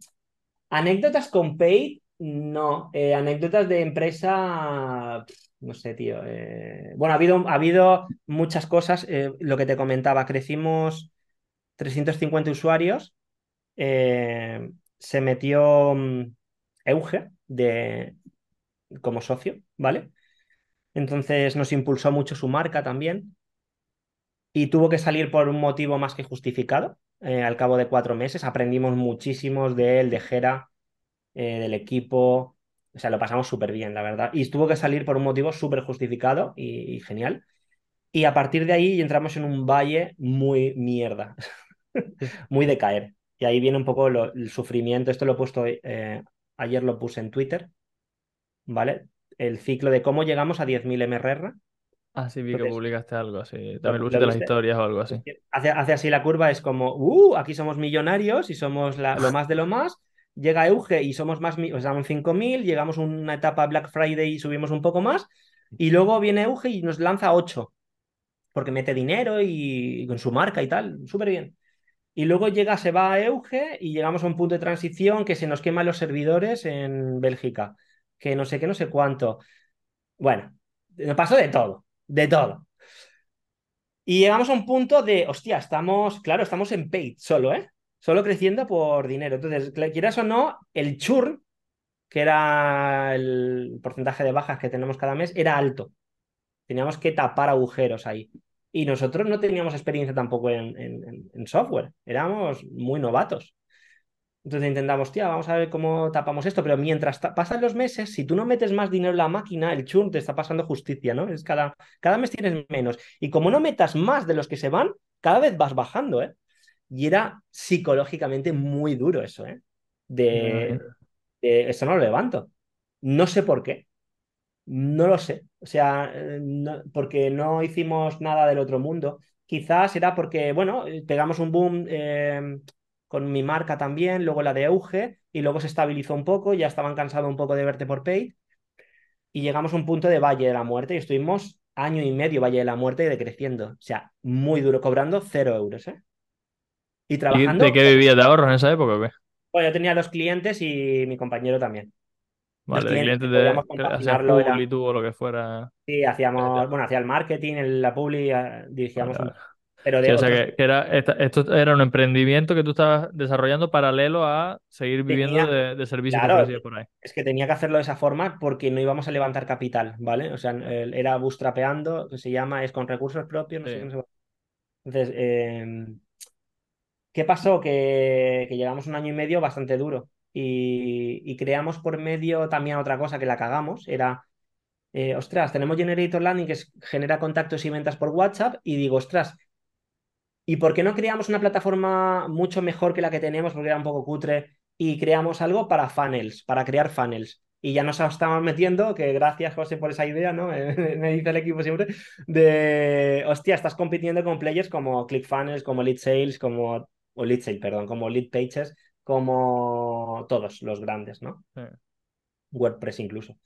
anécdotas con Paid, no. Eh, anécdotas de empresa, no sé, tío. Eh, bueno, ha habido, ha habido muchas cosas. Eh, lo que te comentaba, crecimos 350 usuarios. Se metió mm, Euge de, como socio, ¿vale? Entonces nos impulsó mucho su marca también y tuvo que salir por un motivo más que justificado. Eh, al cabo de cuatro meses aprendimos muchísimos de él, de Jera, eh, del equipo. O sea, lo pasamos súper bien, la verdad. Y tuvo que salir por un motivo súper justificado y, genial. Y a partir de ahí entramos en un valle muy mierda, muy de caer. Y ahí viene un poco el sufrimiento. Esto lo he puesto, eh, ayer lo puse en Twitter, ¿vale? El ciclo de cómo llegamos a 10.000 MRR Ah, sí, vi que publicaste algo así. También lo, las historias o algo así. Hace, hace, así la curva, es como, uh, aquí somos millonarios y somos lo más de lo más. Llega Euge y somos más, o sea, 5.000, llegamos a una etapa Black Friday y subimos un poco más. Y luego viene Euge y nos lanza 8, porque mete dinero y, con su marca y tal, súper bien. Y luego llega, se va a Euge y llegamos a un punto de transición que se nos queman los servidores en Bélgica, que no sé qué, no sé cuánto. Bueno, me pasó de todo de todo. Y llegamos a un punto de, hostia, estamos, claro, estamos en paid solo, ¿eh? Solo creciendo por dinero. Entonces, quieras o no, el churn, que era el porcentaje de bajas que tenemos cada mes, era alto. Teníamos que tapar agujeros ahí. Y nosotros no teníamos experiencia tampoco en, en software. Éramos muy novatos. Entonces intentamos, tía, vamos a ver cómo tapamos esto, pero mientras pasan los meses, si tú no metes más dinero en la máquina, el churn te está pasando justicia, ¿no? Es cada, cada mes tienes menos. Y como no metas más de los que se van, cada vez vas bajando, ¿eh? Y era psicológicamente muy duro eso, ¿eh? De, eso no lo levanto. No sé por qué. No lo sé. O sea, eh, porque no hicimos nada del otro mundo. Quizás era porque, bueno, pegamos un boom. Eh, con mi marca también, luego la de Auge, y luego se estabilizó un poco, ya estaban cansados un poco de verte por Pay, y llegamos a un punto de Valle de la Muerte y estuvimos año y medio Valle de la Muerte decreciendo, o sea, muy duro, cobrando cero euros, ¿eh? Y trabajando... ¿De qué vivía de ahorros en esa época o qué? Bueno, yo tenía dos clientes y mi compañero también. Vale, clientes, de hacías publi o lo que fuera. Sí, hacíamos, bueno, hacía el marketing, la publi, eh, dirigíamos un pero o sea que, era, esto era un emprendimiento que tú estabas desarrollando paralelo a seguir viviendo de, de servicios por ahí. Es que tenía que hacerlo de esa forma porque no íbamos a levantar capital, ¿vale? O sea, era bootstrapeando, que se llama, es con recursos propios, no sé qué. Entonces, em, ¿qué pasó? Que, llegamos un año y medio bastante duro y, creamos por medio también otra cosa que la cagamos, era... Eh, ostras, tenemos Generator Landing que genera contactos y ventas por WhatsApp y digo, ostras, ¿Y por qué no creamos una plataforma mucho mejor que la que tenemos, porque era un poco cutre, y creamos algo para funnels, para crear funnels? Y ya nos estamos metiendo, que gracias José por esa idea, ¿no? Me dice el equipo siempre, de, hostia, estás compitiendo con players como ClickFunnels, como Lead Sales, como, o Lead Sales, perdón, como Lead Pages, como todos los grandes, ¿no? WordPress incluso.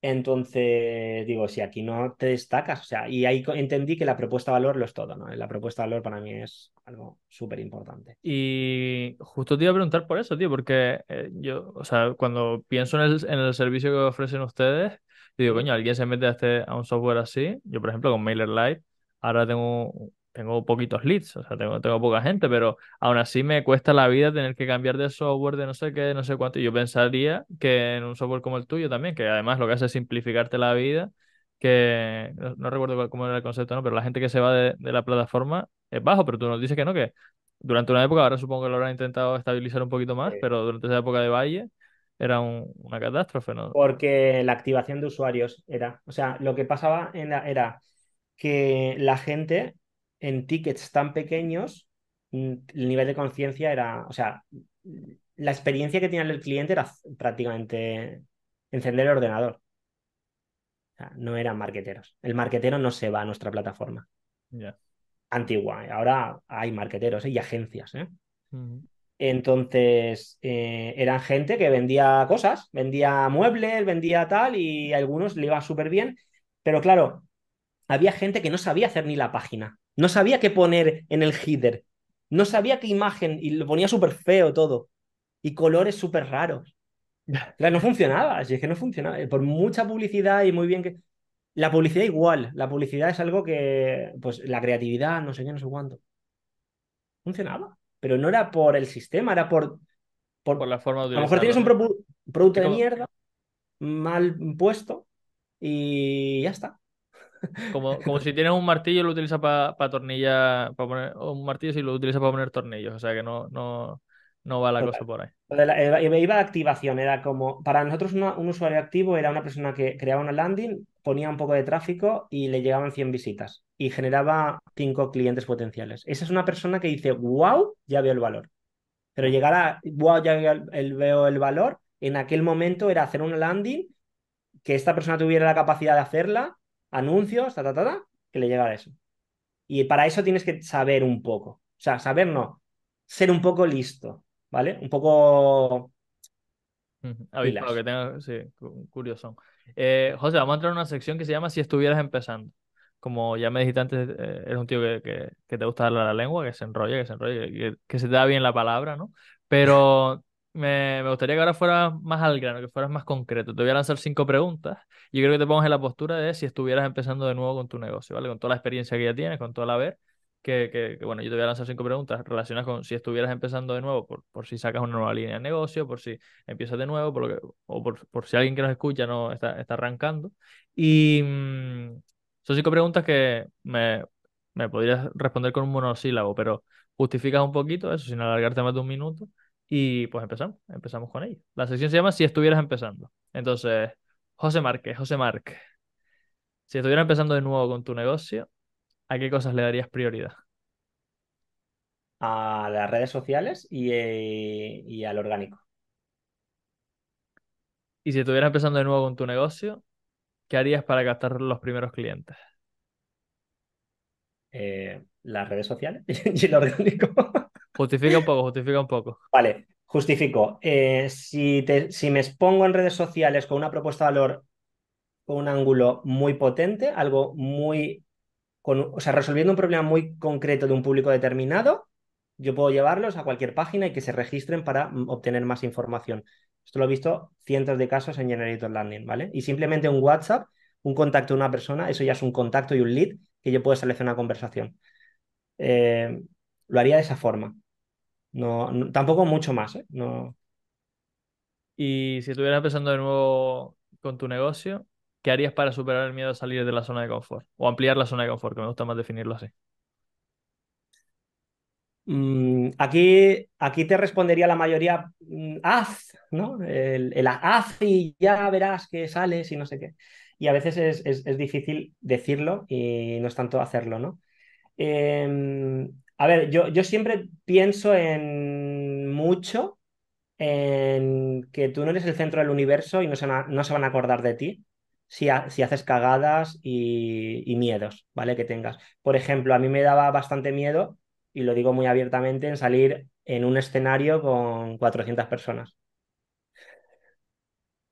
Entonces, digo, si aquí no te destacas, o sea, y ahí entendí que la propuesta de valor lo es todo, ¿no? La propuesta de valor para mí es algo súper importante. Y justo te iba a preguntar por eso, tío, porque eh, yo, o sea, cuando pienso en el, en el servicio que ofrecen ustedes, digo, coño, alguien se mete a, este, a un software así, yo por ejemplo con MailerLite, ahora tengo tengo poquitos leads, o sea, tengo, tengo poca gente, pero aún así me cuesta la vida tener que cambiar de software de no sé qué, no sé cuánto. Yo pensaría que en un software como el tuyo también, que además lo que hace es simplificarte la vida, que no, recuerdo cómo era el concepto, ¿no? Pero la gente que se va de, la plataforma es bajo, pero tú nos dices que no, que durante una época, ahora supongo que lo habrán intentado estabilizar un poquito más, pero durante esa época de Valle era una catástrofe, ¿no? Porque la activación de usuarios era, o sea, lo que pasaba era que la gente en tickets tan pequeños, mm, el nivel de conciencia era, o sea, la experiencia que tenía el cliente era prácticamente encender el ordenador. O sea, no eran marqueteros. El marquetero no se va a nuestra plataforma. Antigua. Ahora hay marqueteros ¿eh? y agencias. ¿eh? Entonces, eh, eran gente que vendía cosas, vendía muebles, vendía tal, y a algunos le iba súper bien Pero claro, había gente que no sabía hacer ni la página, no sabía qué poner en el header, no sabía qué imagen y lo ponía súper feo todo y colores súper raros. Claro, no funcionaba, así es que no funcionaba. Por mucha publicidad y muy bien que... La publicidad igual, la publicidad es algo que, pues la creatividad, no sé qué, no sé cuánto. Funcionaba, pero no era por el sistema, era por... Por, la forma de A lo mejor tienes un producto de mierda mal puesto y ya está. Como, como si tienes un martillo y lo utilizas para tornillar, para poner, un martillo si lo utilizas para poner tornillos, o sea que no, no, no va la cosa por ahí. iba de activación, era como, para nosotros un usuario activo era una persona que creaba una landing, ponía un poco de tráfico y le llegaban 100 visitas y generaba 5 clientes potenciales. Esa es una persona que dice, wow, ya veo el valor. Pero llegar a, wow, ya veo el valor, en aquel momento era hacer una landing, que esta persona tuviera la capacidad de hacerla, anuncios, ta, ta, ta, que le llegara eso. Y para eso tienes que saber un poco. O sea, saber no, ser un poco listo, ¿vale? Un poco... Que sí, curioso. Eh, José, vamos a entrar en una sección que se llama Si estuvieras empezando. Como ya me dijiste antes, eh, eres un tío que, te gusta hablar la lengua, que se enrolla, que se enrolla, que, que, se te da bien la palabra, ¿no? Pero me, gustaría que ahora fueras más al grano, que fueras más concreto. Te voy a lanzar cinco preguntas y creo que te pongas en la postura de si estuvieras empezando de nuevo con tu negocio, ¿vale? Con toda la experiencia que ya tienes, con toda la ver, que, que, bueno, yo te voy a lanzar cinco preguntas relacionadas con si estuvieras empezando de nuevo, por, por si sacas una nueva línea de negocio, por si empiezas de nuevo, por lo que, o por, por, si alguien que nos escucha no está, está arrancando. Y mm, son cinco preguntas que me, me podrías responder con un monosílabo, pero justificas un poquito eso sin alargarte más de un minuto y pues empezamos, empezamos con ello. La sección se llama Si estuvieras empezando. Entonces, José Márquez, José Márquez, si estuvieras empezando de nuevo con tu negocio, ¿a qué cosas le darías prioridad? A las redes sociales y, eh, y al orgánico. Y si estuvieras empezando de nuevo con tu negocio, ¿qué harías para captar los primeros clientes? Eh, las redes sociales y el orgánico. Justifica un poco, justifica un poco. Vale, justifico. Eh, si, me expongo en redes sociales con una propuesta de valor con un ángulo muy potente, algo muy, con, o sea, resolviendo un problema muy concreto de un público determinado, yo puedo llevarlos a cualquier página y que se registren para mm, obtener más información. Esto lo he visto cientos de casos en Generator Landing, ¿vale? Y simplemente un WhatsApp, un contacto de una persona, eso ya es un contacto y un lead que yo puedo establecer una conversación. Eh, lo haría de esa forma. No, tampoco mucho más, ¿eh? No. Y si estuvieras empezando de nuevo con tu negocio, ¿qué harías para superar el miedo a salir de la zona de confort? O ampliar la zona de confort, que me gusta más definirlo así. Mm, aquí, aquí te respondería la mayoría, mm, haz, ¿no? El, haz y ya verás que sales y no sé qué. Y a veces es, difícil decirlo y no es tanto hacerlo, ¿no? Em, a ver, yo, yo siempre pienso en mucho en que tú no eres el centro del universo y no se van a, no se van a acordar de ti si, si haces cagadas y, miedos, ¿vale? Que tengas. Por ejemplo, a mí me daba bastante miedo, y lo digo muy abiertamente, en salir en un escenario con 400 personas.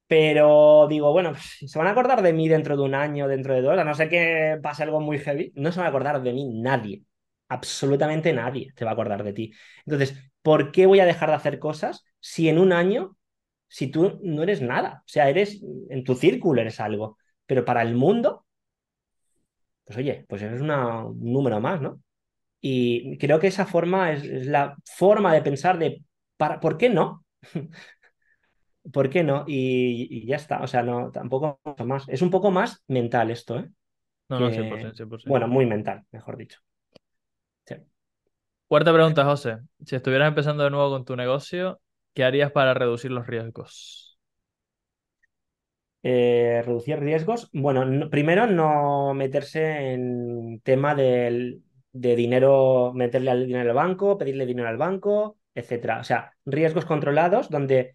Pero digo, bueno, pues, se van a acordar de mí dentro de un año, dentro de dos, a no ser que pase algo muy heavy, no se van a acordar de mí nadie absolutamente nadie te va a acordar de ti. Entonces, ¿por qué voy a dejar de hacer cosas si en un año, si tú no eres nada? O sea, eres, en tu círculo eres algo, pero para el mundo, pues oye, pues eres un número más, ¿no? Y creo que esa forma es, la forma de pensar de, para, ¿por qué no? ¿Por qué no? Y, ya está, o sea, no, tampoco más. Es un poco más mental esto, ¿eh? No, no, 100%, 100%. Bueno, muy mental, mejor dicho. Cuarta pregunta, José. Si estuvieras empezando de nuevo con tu negocio, ¿qué harías para reducir los riesgos? Eh, reducir riesgos. Bueno, primero no meterse en tema de dinero, meterle al dinero al banco, pedirle dinero al banco, etcétera. O sea, riesgos controlados donde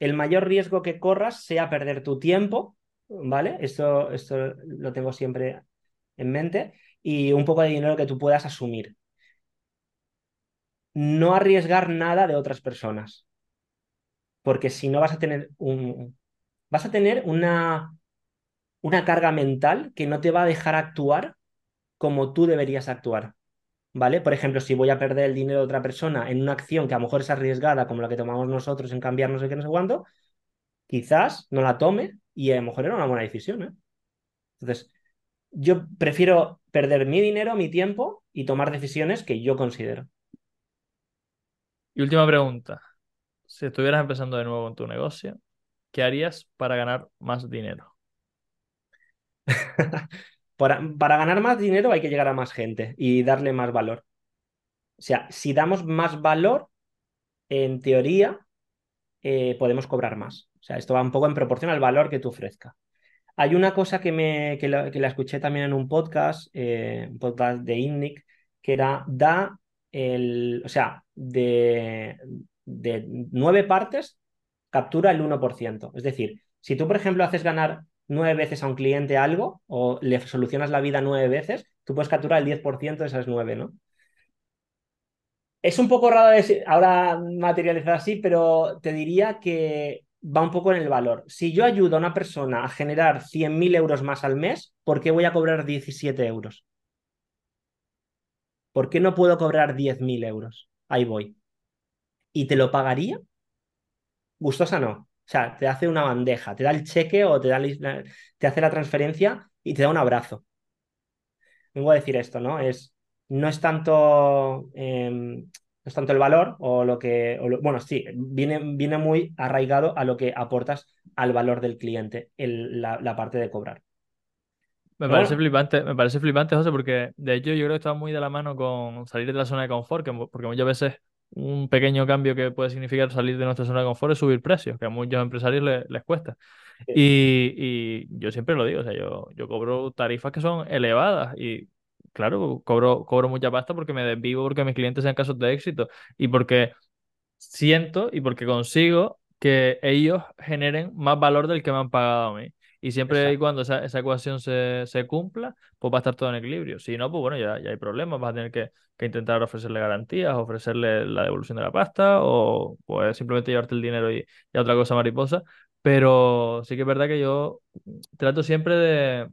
el mayor riesgo que corras sea perder tu tiempo, ¿vale? Esto, esto lo tengo siempre en mente, y un poco de dinero que tú puedas asumir no arriesgar nada de otras personas. Porque si no vas a tener un. Vas a tener una. una carga mental que no te va a dejar actuar como tú deberías actuar. ¿Vale? Por ejemplo, si voy a perder el dinero de otra persona en una acción que a lo mejor es arriesgada, como la que tomamos nosotros en cambiar no sé qué, no sé quizás no la tome y a lo mejor era una buena decisión. ¿eh? Entonces, yo prefiero perder mi dinero, mi tiempo y tomar decisiones que yo considero. Y última pregunta. Si estuvieras empezando de nuevo en tu negocio, ¿qué harías para ganar más dinero? para, ganar más dinero hay que llegar a más gente y darle más valor. O sea, si damos más valor, en teoría, eh, podemos cobrar más. O sea, esto va un poco en proporción al valor que tú ofrezcas. Hay una cosa que, me, que, la, escuché también en un podcast, eh, un podcast de INNIC, que era da el, o sea, de, de nueve partes, captura el 1%. Es decir, si tú, por ejemplo, haces ganar nueve veces a un cliente algo o le solucionas la vida nueve veces, tú puedes capturar el 10% de esas nueve, ¿no? Es un poco raro ahora materializar así, pero te diría que va un poco en el valor. Si yo ayudo a una persona a generar 100.000 euros más al mes, ¿por qué voy a cobrar 17 euros? ¿Por qué no puedo cobrar 10.000 euros? Ahí voy. ¿Y te lo pagaría? Gustosa no. O sea, te hace una bandeja, te da el cheque o te, da te hace la transferencia y te da un abrazo. Vengo a decir esto, ¿no? Es, no es tanto em, es tanto el valor o lo que, bueno, sí, viene, viene muy arraigado a lo que aportas al valor del cliente, la, parte de cobrar. Me parece flipante, me parece flipante, José, porque de hecho yo creo que está muy de la mano con salir de la zona de confort, porque muchas veces un pequeño cambio que puede significar salir de nuestra zona de confort es subir precios, que a muchos empresarios les, cuesta. Y, yo siempre lo digo, o sea, yo, yo cobro tarifas que son elevadas y claro, cobro, cobro mucha pasta porque me desvivo porque mis clientes sean casos de éxito y porque siento y porque consigo que ellos generen más valor del que me han pagado a mí. Y siempre y cuando esa, ecuación se, cumpla, pues va a estar todo en equilibrio. Si no, pues bueno, ya, ya hay problemas. Vas a tener que, intentar ofrecerle garantías, ofrecerle la devolución de la pasta o pues simplemente llevarte el dinero y, y otra cosa mariposa. Pero sí que es verdad que yo trato siempre de,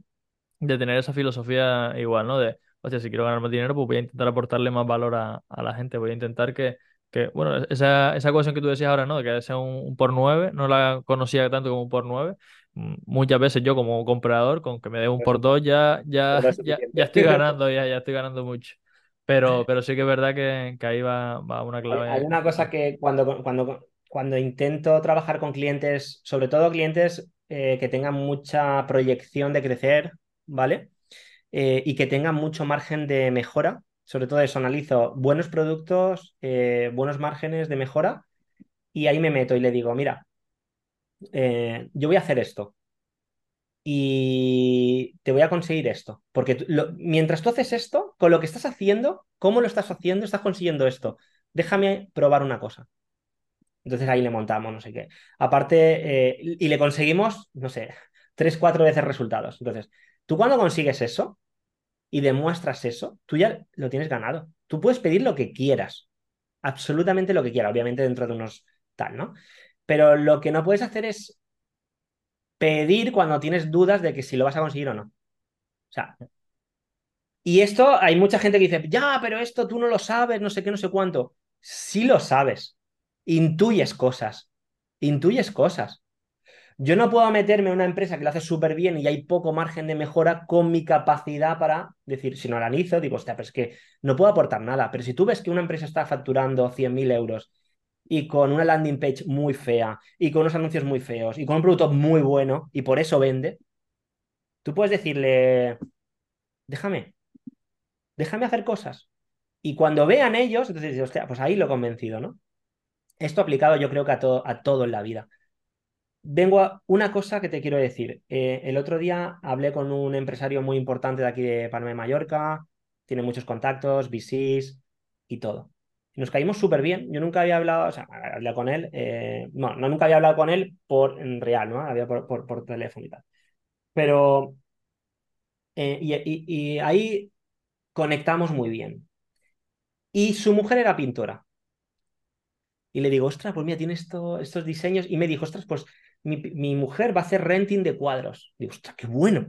de tener esa filosofía igual, ¿no? De, o sea, si quiero ganar más dinero, pues voy a intentar aportarle más valor a, la gente, voy a intentar que, que bueno, esa, esa ecuación que tú decías ahora, ¿no? De que sea un, por nueve, no la conocía tanto como un por nueve. Muchas veces yo como comprador, con que me dé un por dos, ya, ya, ya, ya, estoy ganando, ya, ya estoy ganando mucho. Pero, pero sí que es verdad que, que ahí va, va, una clave. Hay una cosa que cuando, cuando, cuando intento trabajar con clientes, sobre todo clientes eh, que tengan mucha proyección de crecer, ¿vale? Eh, y que tengan mucho margen de mejora. Sobre todo eso, analizo buenos productos, eh, buenos márgenes de mejora y ahí me meto y le digo, mira, eh, yo voy a hacer esto y te voy a conseguir esto. Porque mientras tú haces esto, con lo que estás haciendo, ¿cómo lo estás haciendo? Estás consiguiendo esto. Déjame probar una cosa. Entonces ahí le montamos, no sé qué. Aparte, y le conseguimos, no sé, tres, cuatro veces resultados. Entonces, Tú cuando consigues eso y demuestras eso, tú ya lo tienes ganado. Tú puedes pedir lo que quieras, absolutamente lo que quieras, obviamente dentro de unos tal, ¿no? Pero lo que no puedes hacer es pedir cuando tienes dudas de que si lo vas a conseguir o no. O sea, y esto hay mucha gente que dice, ya, pero esto tú no lo sabes, no sé qué, no sé cuánto. Sí lo sabes. Intuyes cosas. Intuyes cosas. Yo no puedo meterme en una empresa que lo hace súper bien y hay poco margen de mejora con mi capacidad para decir, si no analizo, digo, hostia, pero es que no puedo aportar nada. Pero si tú ves que una empresa está facturando 100.000 euros y con una landing page muy fea y con unos anuncios muy feos y con un producto muy bueno y por eso vende, tú puedes decirle, déjame, déjame hacer cosas. Y cuando vean ellos, entonces dices, hostia, pues ahí lo he convencido, ¿no? Esto aplicado yo creo que a todo, a todo en la vida. Vengo a una cosa que te quiero decir. Eh, el otro día hablé con un empresario muy importante de aquí de Palma de Mallorca, tiene muchos contactos, VCs y todo. Nos caímos súper bien. Yo nunca había hablado, o sea, hablé con él, eh, no, no, nunca había hablado con él por en real, ¿no? Había por, por, teléfono y tal. Pero, eh, y ahí conectamos muy bien. Y su mujer era pintora. Y le digo, ostras, pues mira, tiene esto, estos diseños. Y me dijo, ostras, pues mi, mi, mujer va a hacer renting de cuadros. Digo, ostras, qué bueno.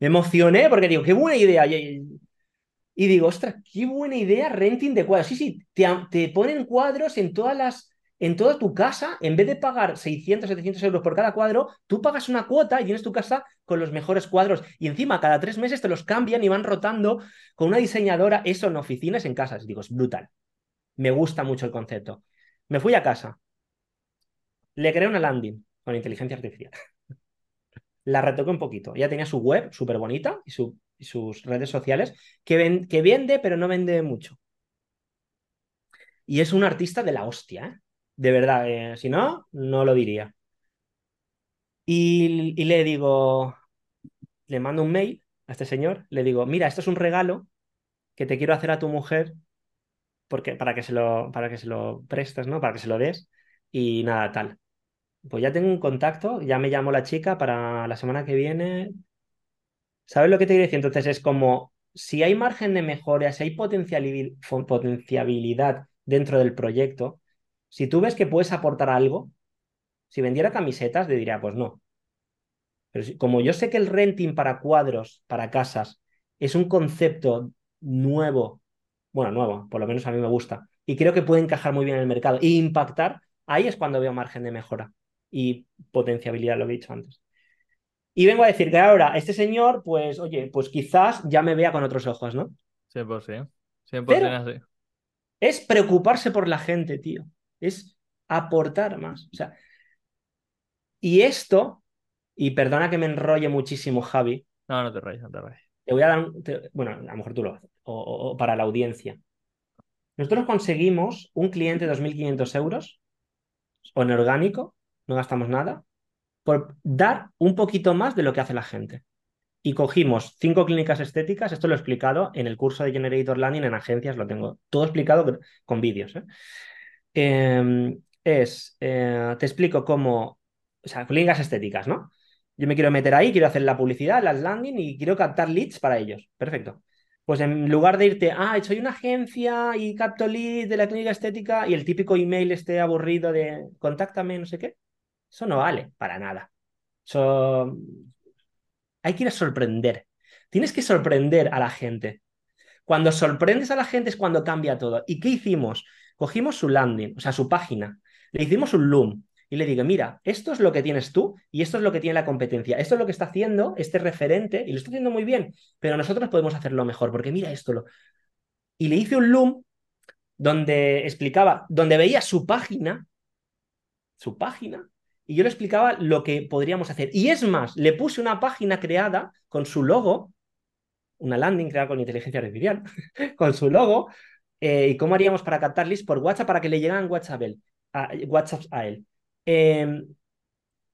Me emocioné porque digo, qué buena idea. Y digo, ostras, qué buena idea renting de cuadros. Sí, sí, te, te ponen cuadros en todas las en toda tu casa, en vez de pagar 600, 700 euros por cada cuadro, tú pagas una cuota y tienes tu casa con los mejores cuadros. Y encima, cada tres meses te los cambian y van rotando con una diseñadora, eso en oficinas, en casas. Digo, es brutal. Me gusta mucho el concepto. Me fui a casa. Le creé una landing con inteligencia artificial. La retoqué un poquito. Ya tenía su web súper bonita y, sus redes sociales que, vende, pero no vende mucho. Y es un artista de la hostia, ¿eh? De verdad, eh, si no, no lo diría. Y, le digo, le mando un mail a este señor, le digo, mira, esto es un regalo que te quiero hacer a tu mujer porque, para, que se lo, para que se lo prestes, ¿no? Para que se lo des y nada, tal. Pues ya tengo un contacto, ya me llamo la chica para la semana que viene. ¿Sabes lo que te quiero decir? Entonces es como, si hay margen de mejora, si hay potenciabilidad dentro del proyecto, si tú ves que puedes aportar algo, si vendiera camisetas, te diría, pues no. Pero como yo sé que el renting para cuadros, para casas, es un concepto nuevo, bueno, nuevo, por lo menos a mí me gusta, y creo que puede encajar muy bien en el mercado e impactar, ahí es cuando veo margen de mejora y potenciabilidad, lo he dicho antes. Y vengo a decir que ahora este señor, pues, oye, pues quizás ya me vea con otros ojos, ¿no? Sí, pues sí. 100% así. Es preocuparse por la gente, tío es aportar más. O sea, y esto, y perdona que me enrolle muchísimo, Javi. No, no te rayes, no te rayes. Te voy a dar, bueno, a lo mejor tú lo haces, o, para la audiencia. Nosotros conseguimos un cliente de 2.500 euros, o en orgánico, no gastamos nada, por dar un poquito más de lo que hace la gente. Y cogimos cinco clínicas estéticas, esto lo he explicado en el curso de Generator Landing en agencias, lo tengo todo explicado con vídeos. ¿eh? Em, es, eh, te explico cómo, o sea, clínicas estéticas, ¿no? Yo me quiero meter ahí, quiero hacer la publicidad, las landing y quiero captar leads para ellos. Perfecto. Pues en lugar de irte, ah, soy una agencia y capto leads de la clínica estética y el típico email esté aburrido de contáctame, no sé qué, eso no vale para nada. Eso... Hay que ir a sorprender. Tienes que sorprender a la gente. Cuando sorprendes a la gente es cuando cambia todo. ¿Y qué hicimos? Cogimos su landing, o sea, su página, le hicimos un loom y le digo, mira, esto es lo que tienes tú y esto es lo que tiene la competencia. Esto es lo que está haciendo este referente y lo está haciendo muy bien, pero nosotros podemos hacerlo mejor porque mira esto. Lo... Y le hice un loom donde explicaba, donde veía su página, su página, y yo le explicaba lo que podríamos hacer. Y es más, le puse una página creada con su logo, una landing creada con inteligencia artificial, con su logo, eh, ¿Y cómo haríamos para captar leads por WhatsApp para que le llegaran WhatsApp a él? A, WhatsApp a él? Em,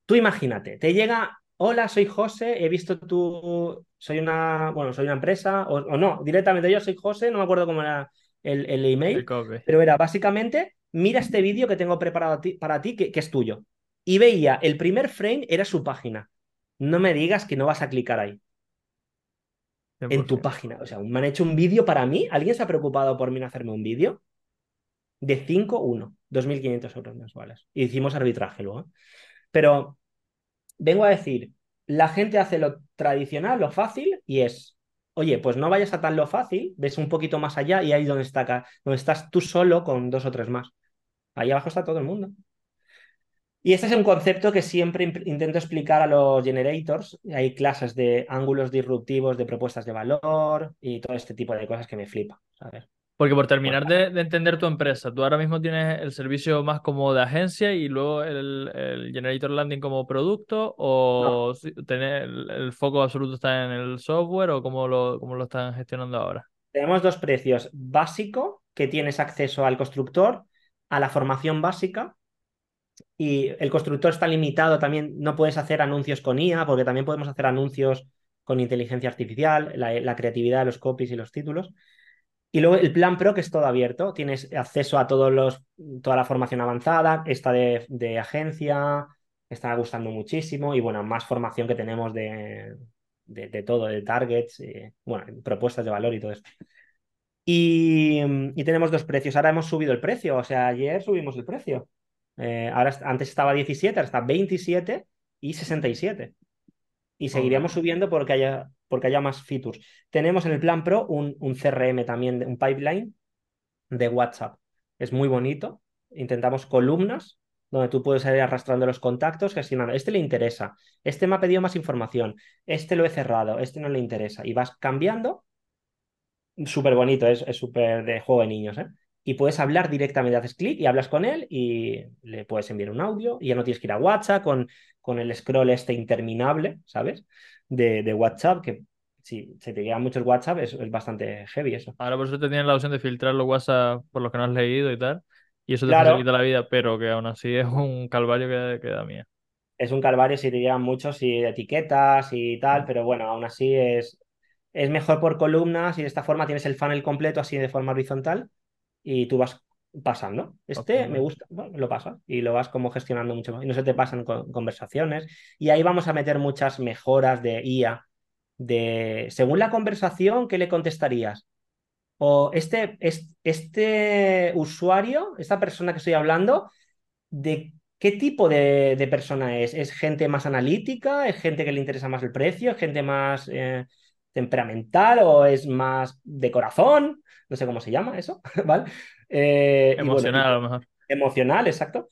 tú imagínate, te llega, hola, soy José, he visto tu, soy una, bueno, soy una empresa, o, no, directamente yo soy José, no me acuerdo cómo era el, email, pero era básicamente, mira este vídeo que tengo preparado para ti, que, que es tuyo. Y veía, el primer frame era su página. No me digas que no vas a clicar ahí en tu página. O sea, me han hecho un vídeo para mí. ¿Alguien se ha preocupado por mí en hacerme un vídeo? De 5, 1, 2.500 euros mensuales. Y hicimos arbitraje luego. Pero vengo a decir, la gente hace lo tradicional, lo fácil, y es, oye, pues no vayas a tan lo fácil, ves un poquito más allá y ahí donde, está, donde estás tú solo con dos o tres más. Ahí abajo está todo el mundo. Y este es un concepto que siempre intento explicar a los generators. Hay clases de ángulos disruptivos, de propuestas de valor y todo este tipo de cosas que me flipa. Porque por terminar de, entender tu empresa, tú ahora mismo tienes el servicio más como de agencia y luego el, Generator Landing como producto o tener el, foco absoluto está en el software o cómo lo, cómo lo están gestionando ahora. Tenemos dos precios. Básico, que tienes acceso al constructor, a la formación básica y el constructor está limitado también, no puedes hacer anuncios con IA, porque también podemos hacer anuncios con inteligencia artificial, la, creatividad de los copies y los títulos. Y luego el plan Pro, que es todo abierto, tienes acceso a todos los, toda la formación avanzada, esta de, agencia, está gustando muchísimo, y bueno, más formación que tenemos de, de, todo, de targets, y, bueno, propuestas de valor y todo esto. Y, y tenemos dos precios. Ahora hemos subido el precio, o sea, ayer subimos el precio. Eh, ahora antes estaba 17, ahora está 27 y 67. Y seguiríamos subiendo porque haya, porque haya más features. Tenemos en el plan Pro un, un CRM también, un pipeline de WhatsApp. Es muy bonito. Intentamos columnas donde tú puedes ir arrastrando los contactos, gestionando. Este le interesa, este me ha pedido más información, este lo he cerrado, este no le interesa. Y vas cambiando. Súper bonito, es súper de juego de niños, ¿eh? Y puedes hablar directamente, haces clic y hablas con él y le puedes enviar un audio y ya no tienes que ir a WhatsApp con, con el scroll este interminable, ¿sabes? De, de WhatsApp, que si se te llegan muchos WhatsApp es, es, bastante heavy eso. Ahora por eso te tienes la opción de filtrar los WhatsApp por los que no has leído y tal. Y eso te claro. facilita la vida, pero que aún así es un calvario que, que da mía. Es un calvario si te llegan muchos y etiquetas y tal, pero bueno, aún así es, es mejor por columnas y de esta forma tienes el funnel completo así de forma horizontal y tú vas pasando. Este okay. me gusta, bueno, lo pasa y lo vas como gestionando mucho más. Y no se te pasan con conversaciones. Y ahí vamos a meter muchas mejoras de IA. De según la conversación, ¿qué le contestarías? O este, este usuario, esta persona que estoy hablando, ¿de qué tipo de, de, persona es? ¿Es gente más analítica? ¿Es gente que le interesa más el precio? ¿Es gente más eh, temperamental o es más de corazón? No sé cómo se llama eso, ¿vale? Eh, emocional, bueno, a lo mejor. Emocional, exacto.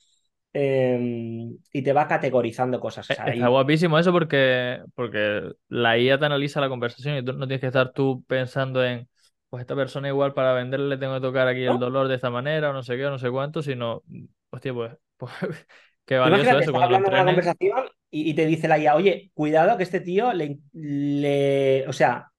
Eh, y te va categorizando cosas. O sea, Está ahí... guapísimo eso porque, porque la IA te analiza la conversación y tú no tienes que estar tú pensando en pues esta persona igual para venderle le tengo que tocar aquí ¿No? el dolor de esta manera o no sé qué o no sé cuánto, sino, hostia, pues, pues qué valioso Imagínate, eso. Hablando de una conversación y, te dice la IA, oye, cuidado que este tío le, le, o sea,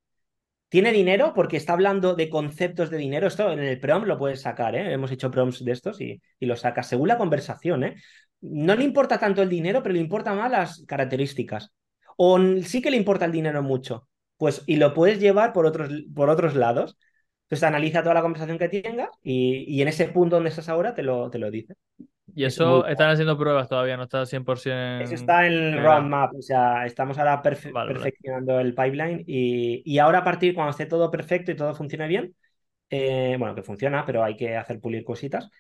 tiene dinero porque está hablando de conceptos de dinero. Esto en el prom lo puedes sacar, ¿eh? Hemos hecho proms de estos y, y lo sacas según la conversación, ¿eh? No le importa tanto el dinero, pero le importan más las características. O sí que le importa el dinero mucho, pues y lo puedes llevar por otros, por otros lados. Entonces analiza toda la conversación que tengas y, y, en ese punto donde estás ahora te lo, te lo dice. Y eso es están haciendo pruebas todavía, no está 100%. Eso está en el roadmap, o sea, estamos ahora perfe vale, perfeccionando vale. el pipeline y, y, ahora a partir cuando esté todo perfecto y todo funcione bien, eh, bueno, que funciona, pero hay que hacer pulir cositas,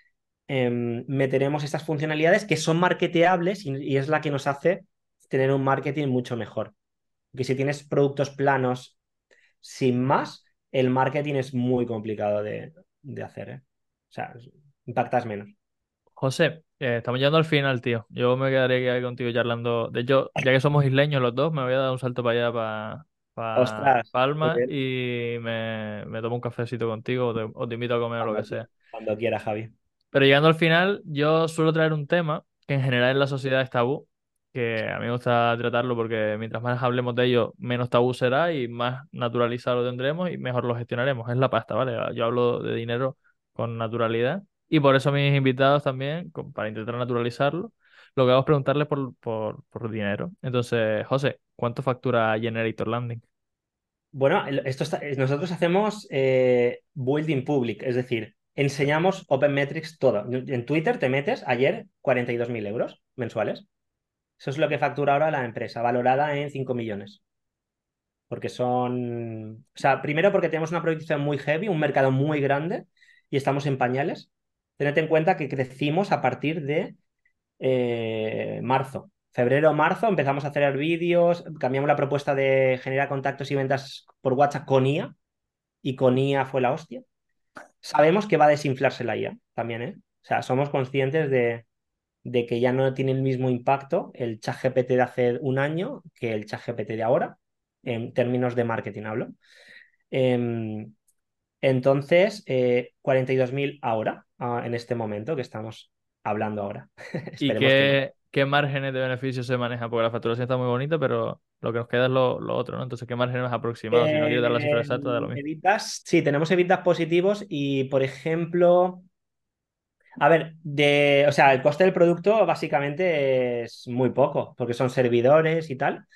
eh, meteremos estas funcionalidades que son marketeables y, y es la que nos hace tener un marketing mucho mejor que si tienes productos planos sin más, el marketing es muy complicado de, de hacer. ¿eh? O sea, impactas menos. José, eh, estamos llegando al final, tío. Yo me quedaré aquí contigo charlando. De hecho, ya que somos isleños los dos, me voy a dar un salto para allá, para, para Ostras, Palma, y me, me, tomo un cafecito contigo o te, o te invito a comer cuando, o lo que sea. Cuando quieras, Javi. Pero llegando al final, yo suelo traer un tema que en general en la sociedad es tabú, que a mí me gusta tratarlo porque mientras más hablemos de ello, menos tabú será y más naturalizado lo tendremos y mejor lo gestionaremos. Es la pasta, ¿vale? Yo hablo de dinero con naturalidad y por eso mis invitados también, para intentar naturalizarlo, lo que hago es preguntarles por, por, por dinero. Entonces, José, ¿cuánto factura Generator Landing? Bueno, esto está, nosotros hacemos eh, building public, es decir, enseñamos Open Metrics todo. En Twitter te metes ayer 42.000 euros mensuales. Eso es lo que factura ahora la empresa, valorada en 5 millones. Porque son. O sea, primero porque tenemos una producción muy heavy, un mercado muy grande y estamos en pañales. Tened en cuenta que crecimos a partir de eh, marzo. Febrero, marzo empezamos a hacer vídeos, cambiamos la propuesta de generar contactos y ventas por WhatsApp con IA y con IA fue la hostia. Sabemos que va a desinflarse la IA también, ¿eh? O sea, somos conscientes de, que ya no tiene el mismo impacto el chat GPT de hace un año que el chat GPT de ahora, en términos de marketing hablo. Eh, entonces, eh, 42.000 ahora, uh, en este momento que estamos hablando ahora. ¿Y qué, que qué, márgenes de beneficio se maneja? Porque la facturación está muy bonita, pero lo que nos queda es lo, lo otro, ¿no? Entonces, ¿qué márgenes aproximados? Eh, si no quiero dar la cifra exacta de lo mismo. Evitas, sí, tenemos evitas positivos y, por ejemplo, a ver, de, o sea, el coste del producto básicamente es muy poco, porque son servidores y tal.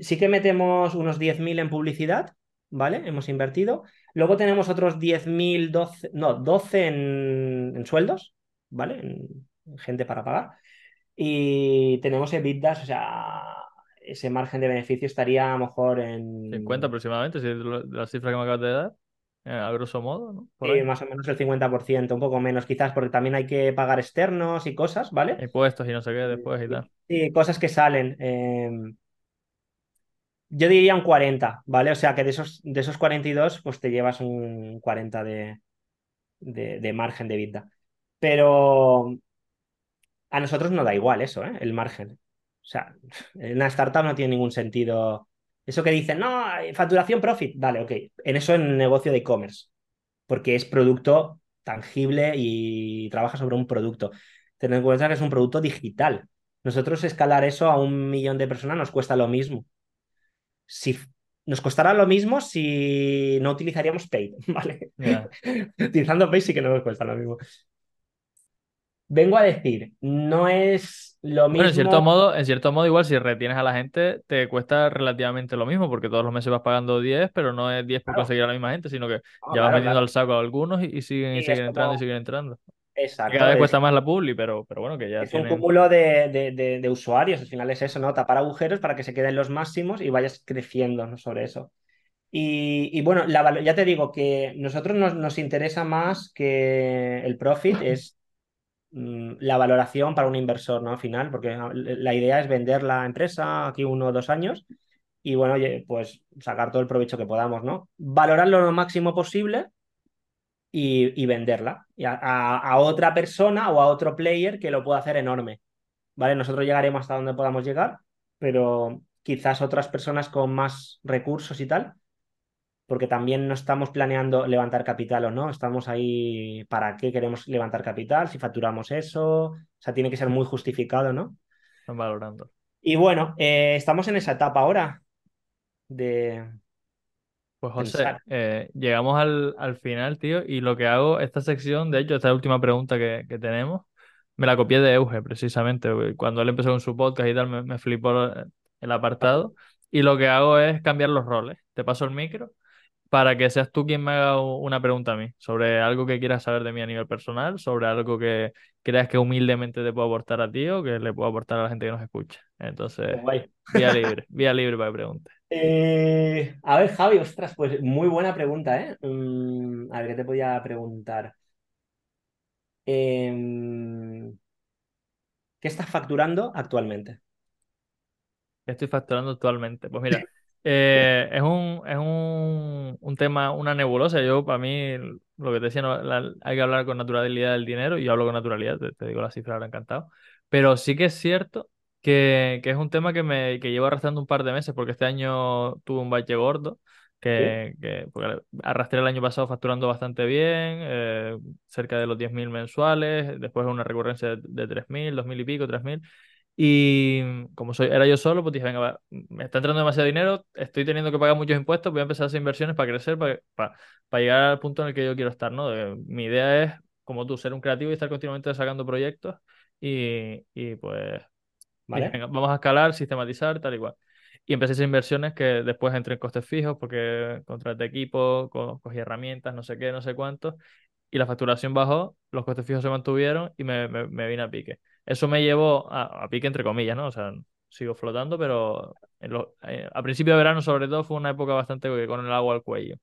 Sí que metemos unos 10.000 en publicidad, ¿vale? Hemos invertido. Luego tenemos otros 10.000, 12, no, 12 en, en sueldos, ¿vale? En, en gente para pagar. Y tenemos EBITDAs, o sea, ese margen de beneficio estaría a lo mejor en... 50 aproximadamente, si es la cifra que me acabas de dar. eh, a grosso modo, ¿no? sí, más o menos el 50%, un poco menos quizás, porque también hay que pagar externos y cosas, ¿vale? Impuestos y no sé qué después y tal. Sí, cosas que salen. Em, yo diría un 40, ¿vale? O sea que de esos, de esos 42, pues te llevas un 40 de, de, margen de vida. Pero a nosotros no da igual eso, ¿eh? El margen. O sea, en una startup no tiene ningún sentido. Eso que dicen, no, facturación profit, vale, ok. En eso en negocio de e-commerce, porque es producto tangible y trabaja sobre un producto. Tener en cuenta que es un producto digital. Nosotros escalar eso a un millón de personas nos cuesta lo mismo si nos costará lo mismo si no utilizaríamos Paid, ¿vale? Utilizando Paid sí que no nos cuesta lo mismo. Vengo a decir, no es lo mismo. en cierto modo, en cierto modo, igual si retienes a la gente, te cuesta relativamente lo mismo, porque todos los meses vas pagando 10, pero no es 10 por conseguir a la misma gente, sino que ya vas metiendo al saco a algunos y, siguen, y siguen entrando y siguen entrando. Exacto. cada vez cuesta más la publi, pero, pero bueno, que ya. Es un cúmulo de, usuarios, al final es eso, ¿no? Tapar agujeros para que se queden los máximos y vayas creciendo sobre eso. Y, bueno, ya te digo que nosotros nos, interesa más que el profit, es mm, la valoración para un inversor, ¿no? Al final, porque la idea es vender la empresa aquí uno o dos años y bueno, pues sacar todo el provecho que podamos, ¿no? Valorarlo lo máximo posible y, venderla a, otra persona o a otro player que lo pueda hacer enorme. ¿Vale? Nosotros llegaremos hasta donde podamos llegar, pero quizás otras personas con más recursos y tal, porque también no estamos planeando levantar capital o no, estamos ahí para qué queremos levantar capital, si facturamos eso, o sea, tiene que ser muy justificado, ¿no? Están valorando. Y bueno, eh, estamos en esa etapa ahora de, pues José, eh, llegamos al, al, final, tío, y lo que hago, esta sección, de hecho, esta última pregunta que, que tenemos, me la copié de Euge, precisamente. Cuando él empezó con su podcast y tal, me, me flipó el apartado. Y lo que hago es cambiar los roles. Te paso el micro para que seas tú quien me haga una pregunta a mí sobre algo que quieras saber de mí a nivel personal, sobre algo que creas que humildemente te puedo aportar a ti o que le puedo aportar a la gente que nos escucha. Entonces, vía libre, vía libre para que preguntes. Eh, a ver, Javi, ostras, pues muy buena pregunta, ¿eh? Mm, a ver, ¿qué te podía preguntar? Em, ¿qué estás facturando actualmente? ¿Qué estoy facturando actualmente? Pues mira, eh, es un, es un, un, tema, una nebulosa. Yo, para mí, lo que te decía, hay que hablar con naturalidad del dinero. Y yo hablo con naturalidad, te, digo la cifra, ahora encantado. Pero sí que es cierto que, que, es un tema que me que llevo arrastrando un par de meses, porque este año tuve un bache gordo, que, que arrastré el año pasado facturando bastante bien, eh, cerca de los 10.000 mensuales, después una recurrencia de, de 3.000, 2.000 y pico, 3.000. Y como soy, era yo solo, pues dije, venga, me está entrando demasiado dinero, estoy teniendo que pagar muchos impuestos, voy a empezar a hacer inversiones para crecer, para, para, llegar al punto en el que yo quiero estar, ¿no? mi idea es, como tú, ser un creativo y estar continuamente sacando proyectos y, y pues vamos a escalar, sistematizar, tal y cual. Y empecé a hacer inversiones que después entré en costes fijos porque contraté equipo, cogí herramientas, no sé qué, no sé cuánto. Y la facturación bajó, los costes fijos se mantuvieron y me, me, vine a pique. Eso me llevó a, pique entre comillas, ¿no? O sea, sigo flotando, pero eh, a principio de verano sobre todo fue una época bastante con el agua al cuello.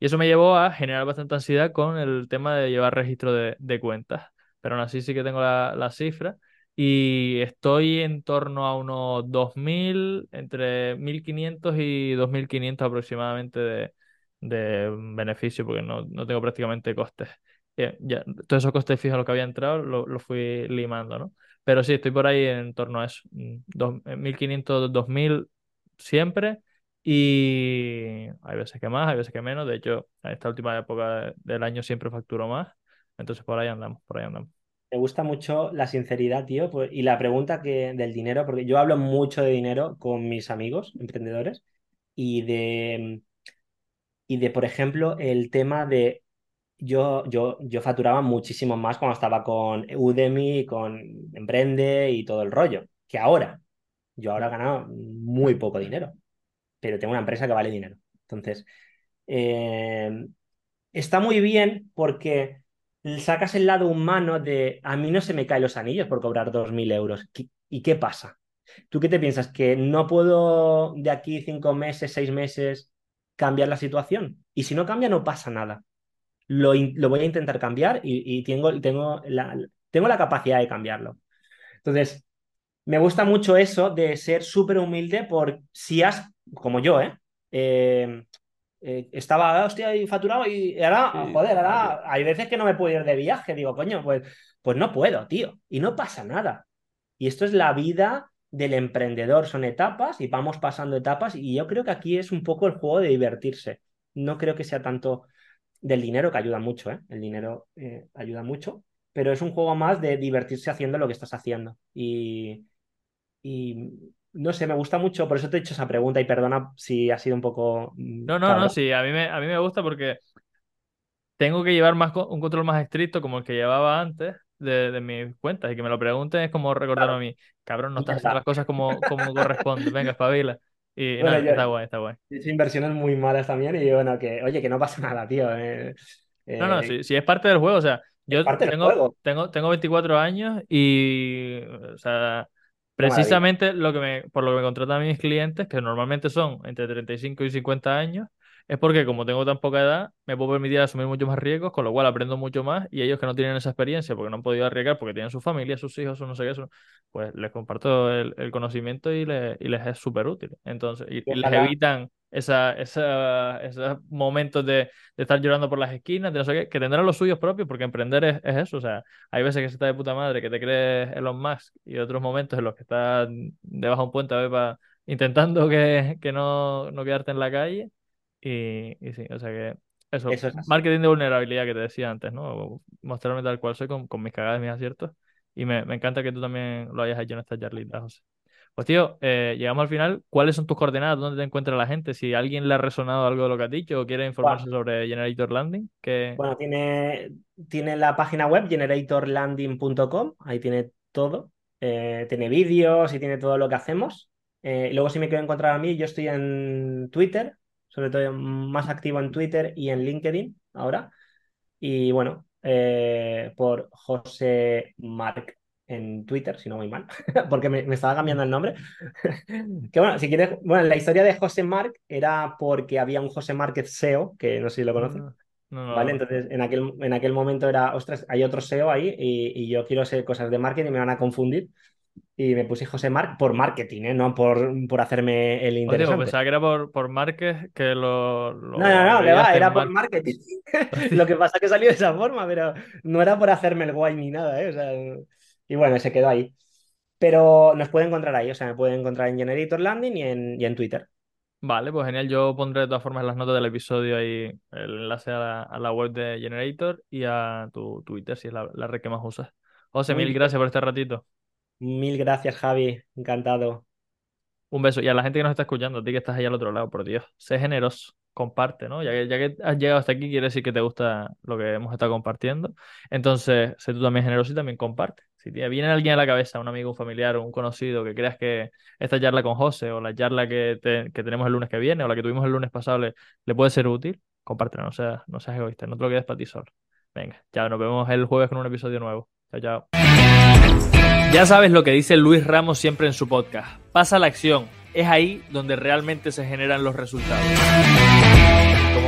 Y eso me llevó a generar bastante ansiedad con el tema de llevar registro de, de cuentas. Pero aún así sí que tengo la, la cifra y estoy en torno a unos 2.000, entre 1.500 y 2.500 aproximadamente de, de beneficio, porque no, no tengo prácticamente costes. Eh, ya, todos esos costes fijos a los que había entrado los lo fui limando, ¿no? Pero sí, estoy por ahí en torno a eso, 1.500, mm, 2.000 eh, siempre. Y hay veces que más, hay veces que menos. De hecho, en esta última época del año siempre facturo más. Entonces por ahí andamos, por ahí andamos. Me gusta mucho la sinceridad, tío, pues, y la pregunta que, del dinero, porque yo hablo mucho de dinero con mis amigos emprendedores y de, y de por ejemplo, el tema de yo, yo, yo facturaba muchísimo más cuando estaba con Udemy, con Emprende y todo el rollo, que ahora. Yo ahora he ganado muy poco dinero, pero tengo una empresa que vale dinero. Entonces, eh, está muy bien porque sacas el lado humano de a mí no se me caen los anillos por cobrar 2.000 euros. ¿Y qué pasa? ¿Tú qué te piensas? ¿Que no puedo de aquí cinco meses, seis meses cambiar la situación. Y si no cambia, no pasa nada. Lo, voy a intentar cambiar y, tengo, tengo, la, tengo la capacidad de cambiarlo. Entonces, me gusta mucho eso de ser súper humilde por si has, como yo, ¿eh? eh, eh estaba, hostia, y facturado y ahora, joder, ahora hay veces que no me puedo ir de viaje. Digo, coño, pues, pues no puedo, tío. Y no pasa nada. Y esto es la vida del emprendedor, son etapas y vamos pasando etapas y yo creo que aquí es un poco el juego de divertirse. No creo que sea tanto del dinero, que ayuda mucho, ¿eh? El dinero eh, ayuda mucho, pero es un juego más de divertirse haciendo lo que estás haciendo. Y, y no sé, me gusta mucho, por eso te he hecho esa pregunta y perdona si ha sido un poco... Mm, no, no, no, sí, a mí, me, a mí me gusta porque tengo que llevar más un control más estricto como el que llevaba antes de, de mis cuentas y que me lo pregunten es como recordarme a mí, cabrón, no estás haciendo las cosas como, como corresponde, venga, espabila. Y no, está guay, está guay. He hecho inversiones muy malas también y bueno, que, oye, que no pasa nada, tío. Eh, no, no, eh, si, es parte del juego, o sea, yo tengo, tengo, tengo 24 años y, o sea, precisamente lo que me, por lo que me contratan mis clientes, que normalmente son entre 35 y 50 años, es porque como tengo tan poca edad, me puedo permitir asumir muchos más riesgos, con lo cual aprendo mucho más y ellos que no tienen esa experiencia porque no han podido arriesgar porque tienen su familia, sus hijos o no sé qué, eso, pues les comparto el, conocimiento y, les es súper útil. Entonces, y, les evitan esa, esa, esos momentos de, estar llorando por las esquinas, de no sé qué, que tendrán los suyos propios porque emprender es, eso. O sea, hay veces que se está de puta madre, que te crees Elon Musk y otros momentos en los que estás debajo de un puente a intentando que, que no, no quedarte en la calle y, sí, o sea que eso, marketing de vulnerabilidad que te decía antes, ¿no? Mostrarme tal cual soy con, con mis cagadas y mis aciertos. Y me, me, encanta que tú también lo hayas hecho en esta charlita, José. Pues tío, eh, llegamos al final. ¿Cuáles son tus coordenadas? ¿Dónde te encuentra la gente? Si a alguien le ha resonado algo de lo que has dicho o quiere informarse sobre Generator Landing. Que... Bueno, tiene, tiene la página web generatorlanding.com. Ahí tiene todo. Eh, tiene vídeos y tiene todo lo que hacemos. Eh, luego, si me quiero encontrar a mí, yo estoy en Twitter, sobre todo más activo en Twitter y en LinkedIn ahora. Y bueno, por José Marc en Twitter, si no muy mal, porque me, estaba cambiando el nombre. que bueno, si quieres, bueno, la historia de José Marc era porque había un José Márquez SEO, que no sé si lo conocen. Ah, ¿Vale? Entonces, en aquel, en aquel momento era, ostras, hay otro SEO ahí y, y yo quiero hacer cosas de marketing y me van a confundir y me puse José Marc por marketing, ¿eh? no por, por hacerme el interesante. pensaba que era por, por Márquez que lo, No, no, no, va, era por marketing. lo que pasa es que salió de esa forma, pero no era por hacerme el guay ni nada, ¿eh? O sea, y bueno, se quedó ahí. Pero nos puede encontrar ahí, o sea, me puede encontrar en Generator Landing y en, y en Twitter. Vale, pues genial. Yo pondré de todas formas en las notas del episodio ahí el enlace a la, web de Generator y a tu Twitter, si es la, la red que más usas. José, mil gracias por este ratito. Mil gracias, Javi. Encantado. Un beso. Y a la gente que nos está escuchando, a ti que estás ahí al otro lado, por Dios, sé generoso, comparte, ¿no? Ya que, que has llegado hasta aquí, quiere decir que te gusta lo que hemos estado compartiendo. Entonces, sé tú también generoso y también comparte. Si te viene alguien a la cabeza, un amigo, un familiar o un conocido, que creas que esta charla con José o la charla que, tenemos el lunes que viene o la que tuvimos el lunes pasado le, puede ser útil, compártela, no seas, no seas egoísta, no te lo quedes para ti solo. Venga, ya nos vemos el jueves con un episodio nuevo. Chao, chao. Ya sabes lo que dice Luis Ramos siempre en su podcast. Pasa la acción. Es ahí donde realmente se generan los resultados.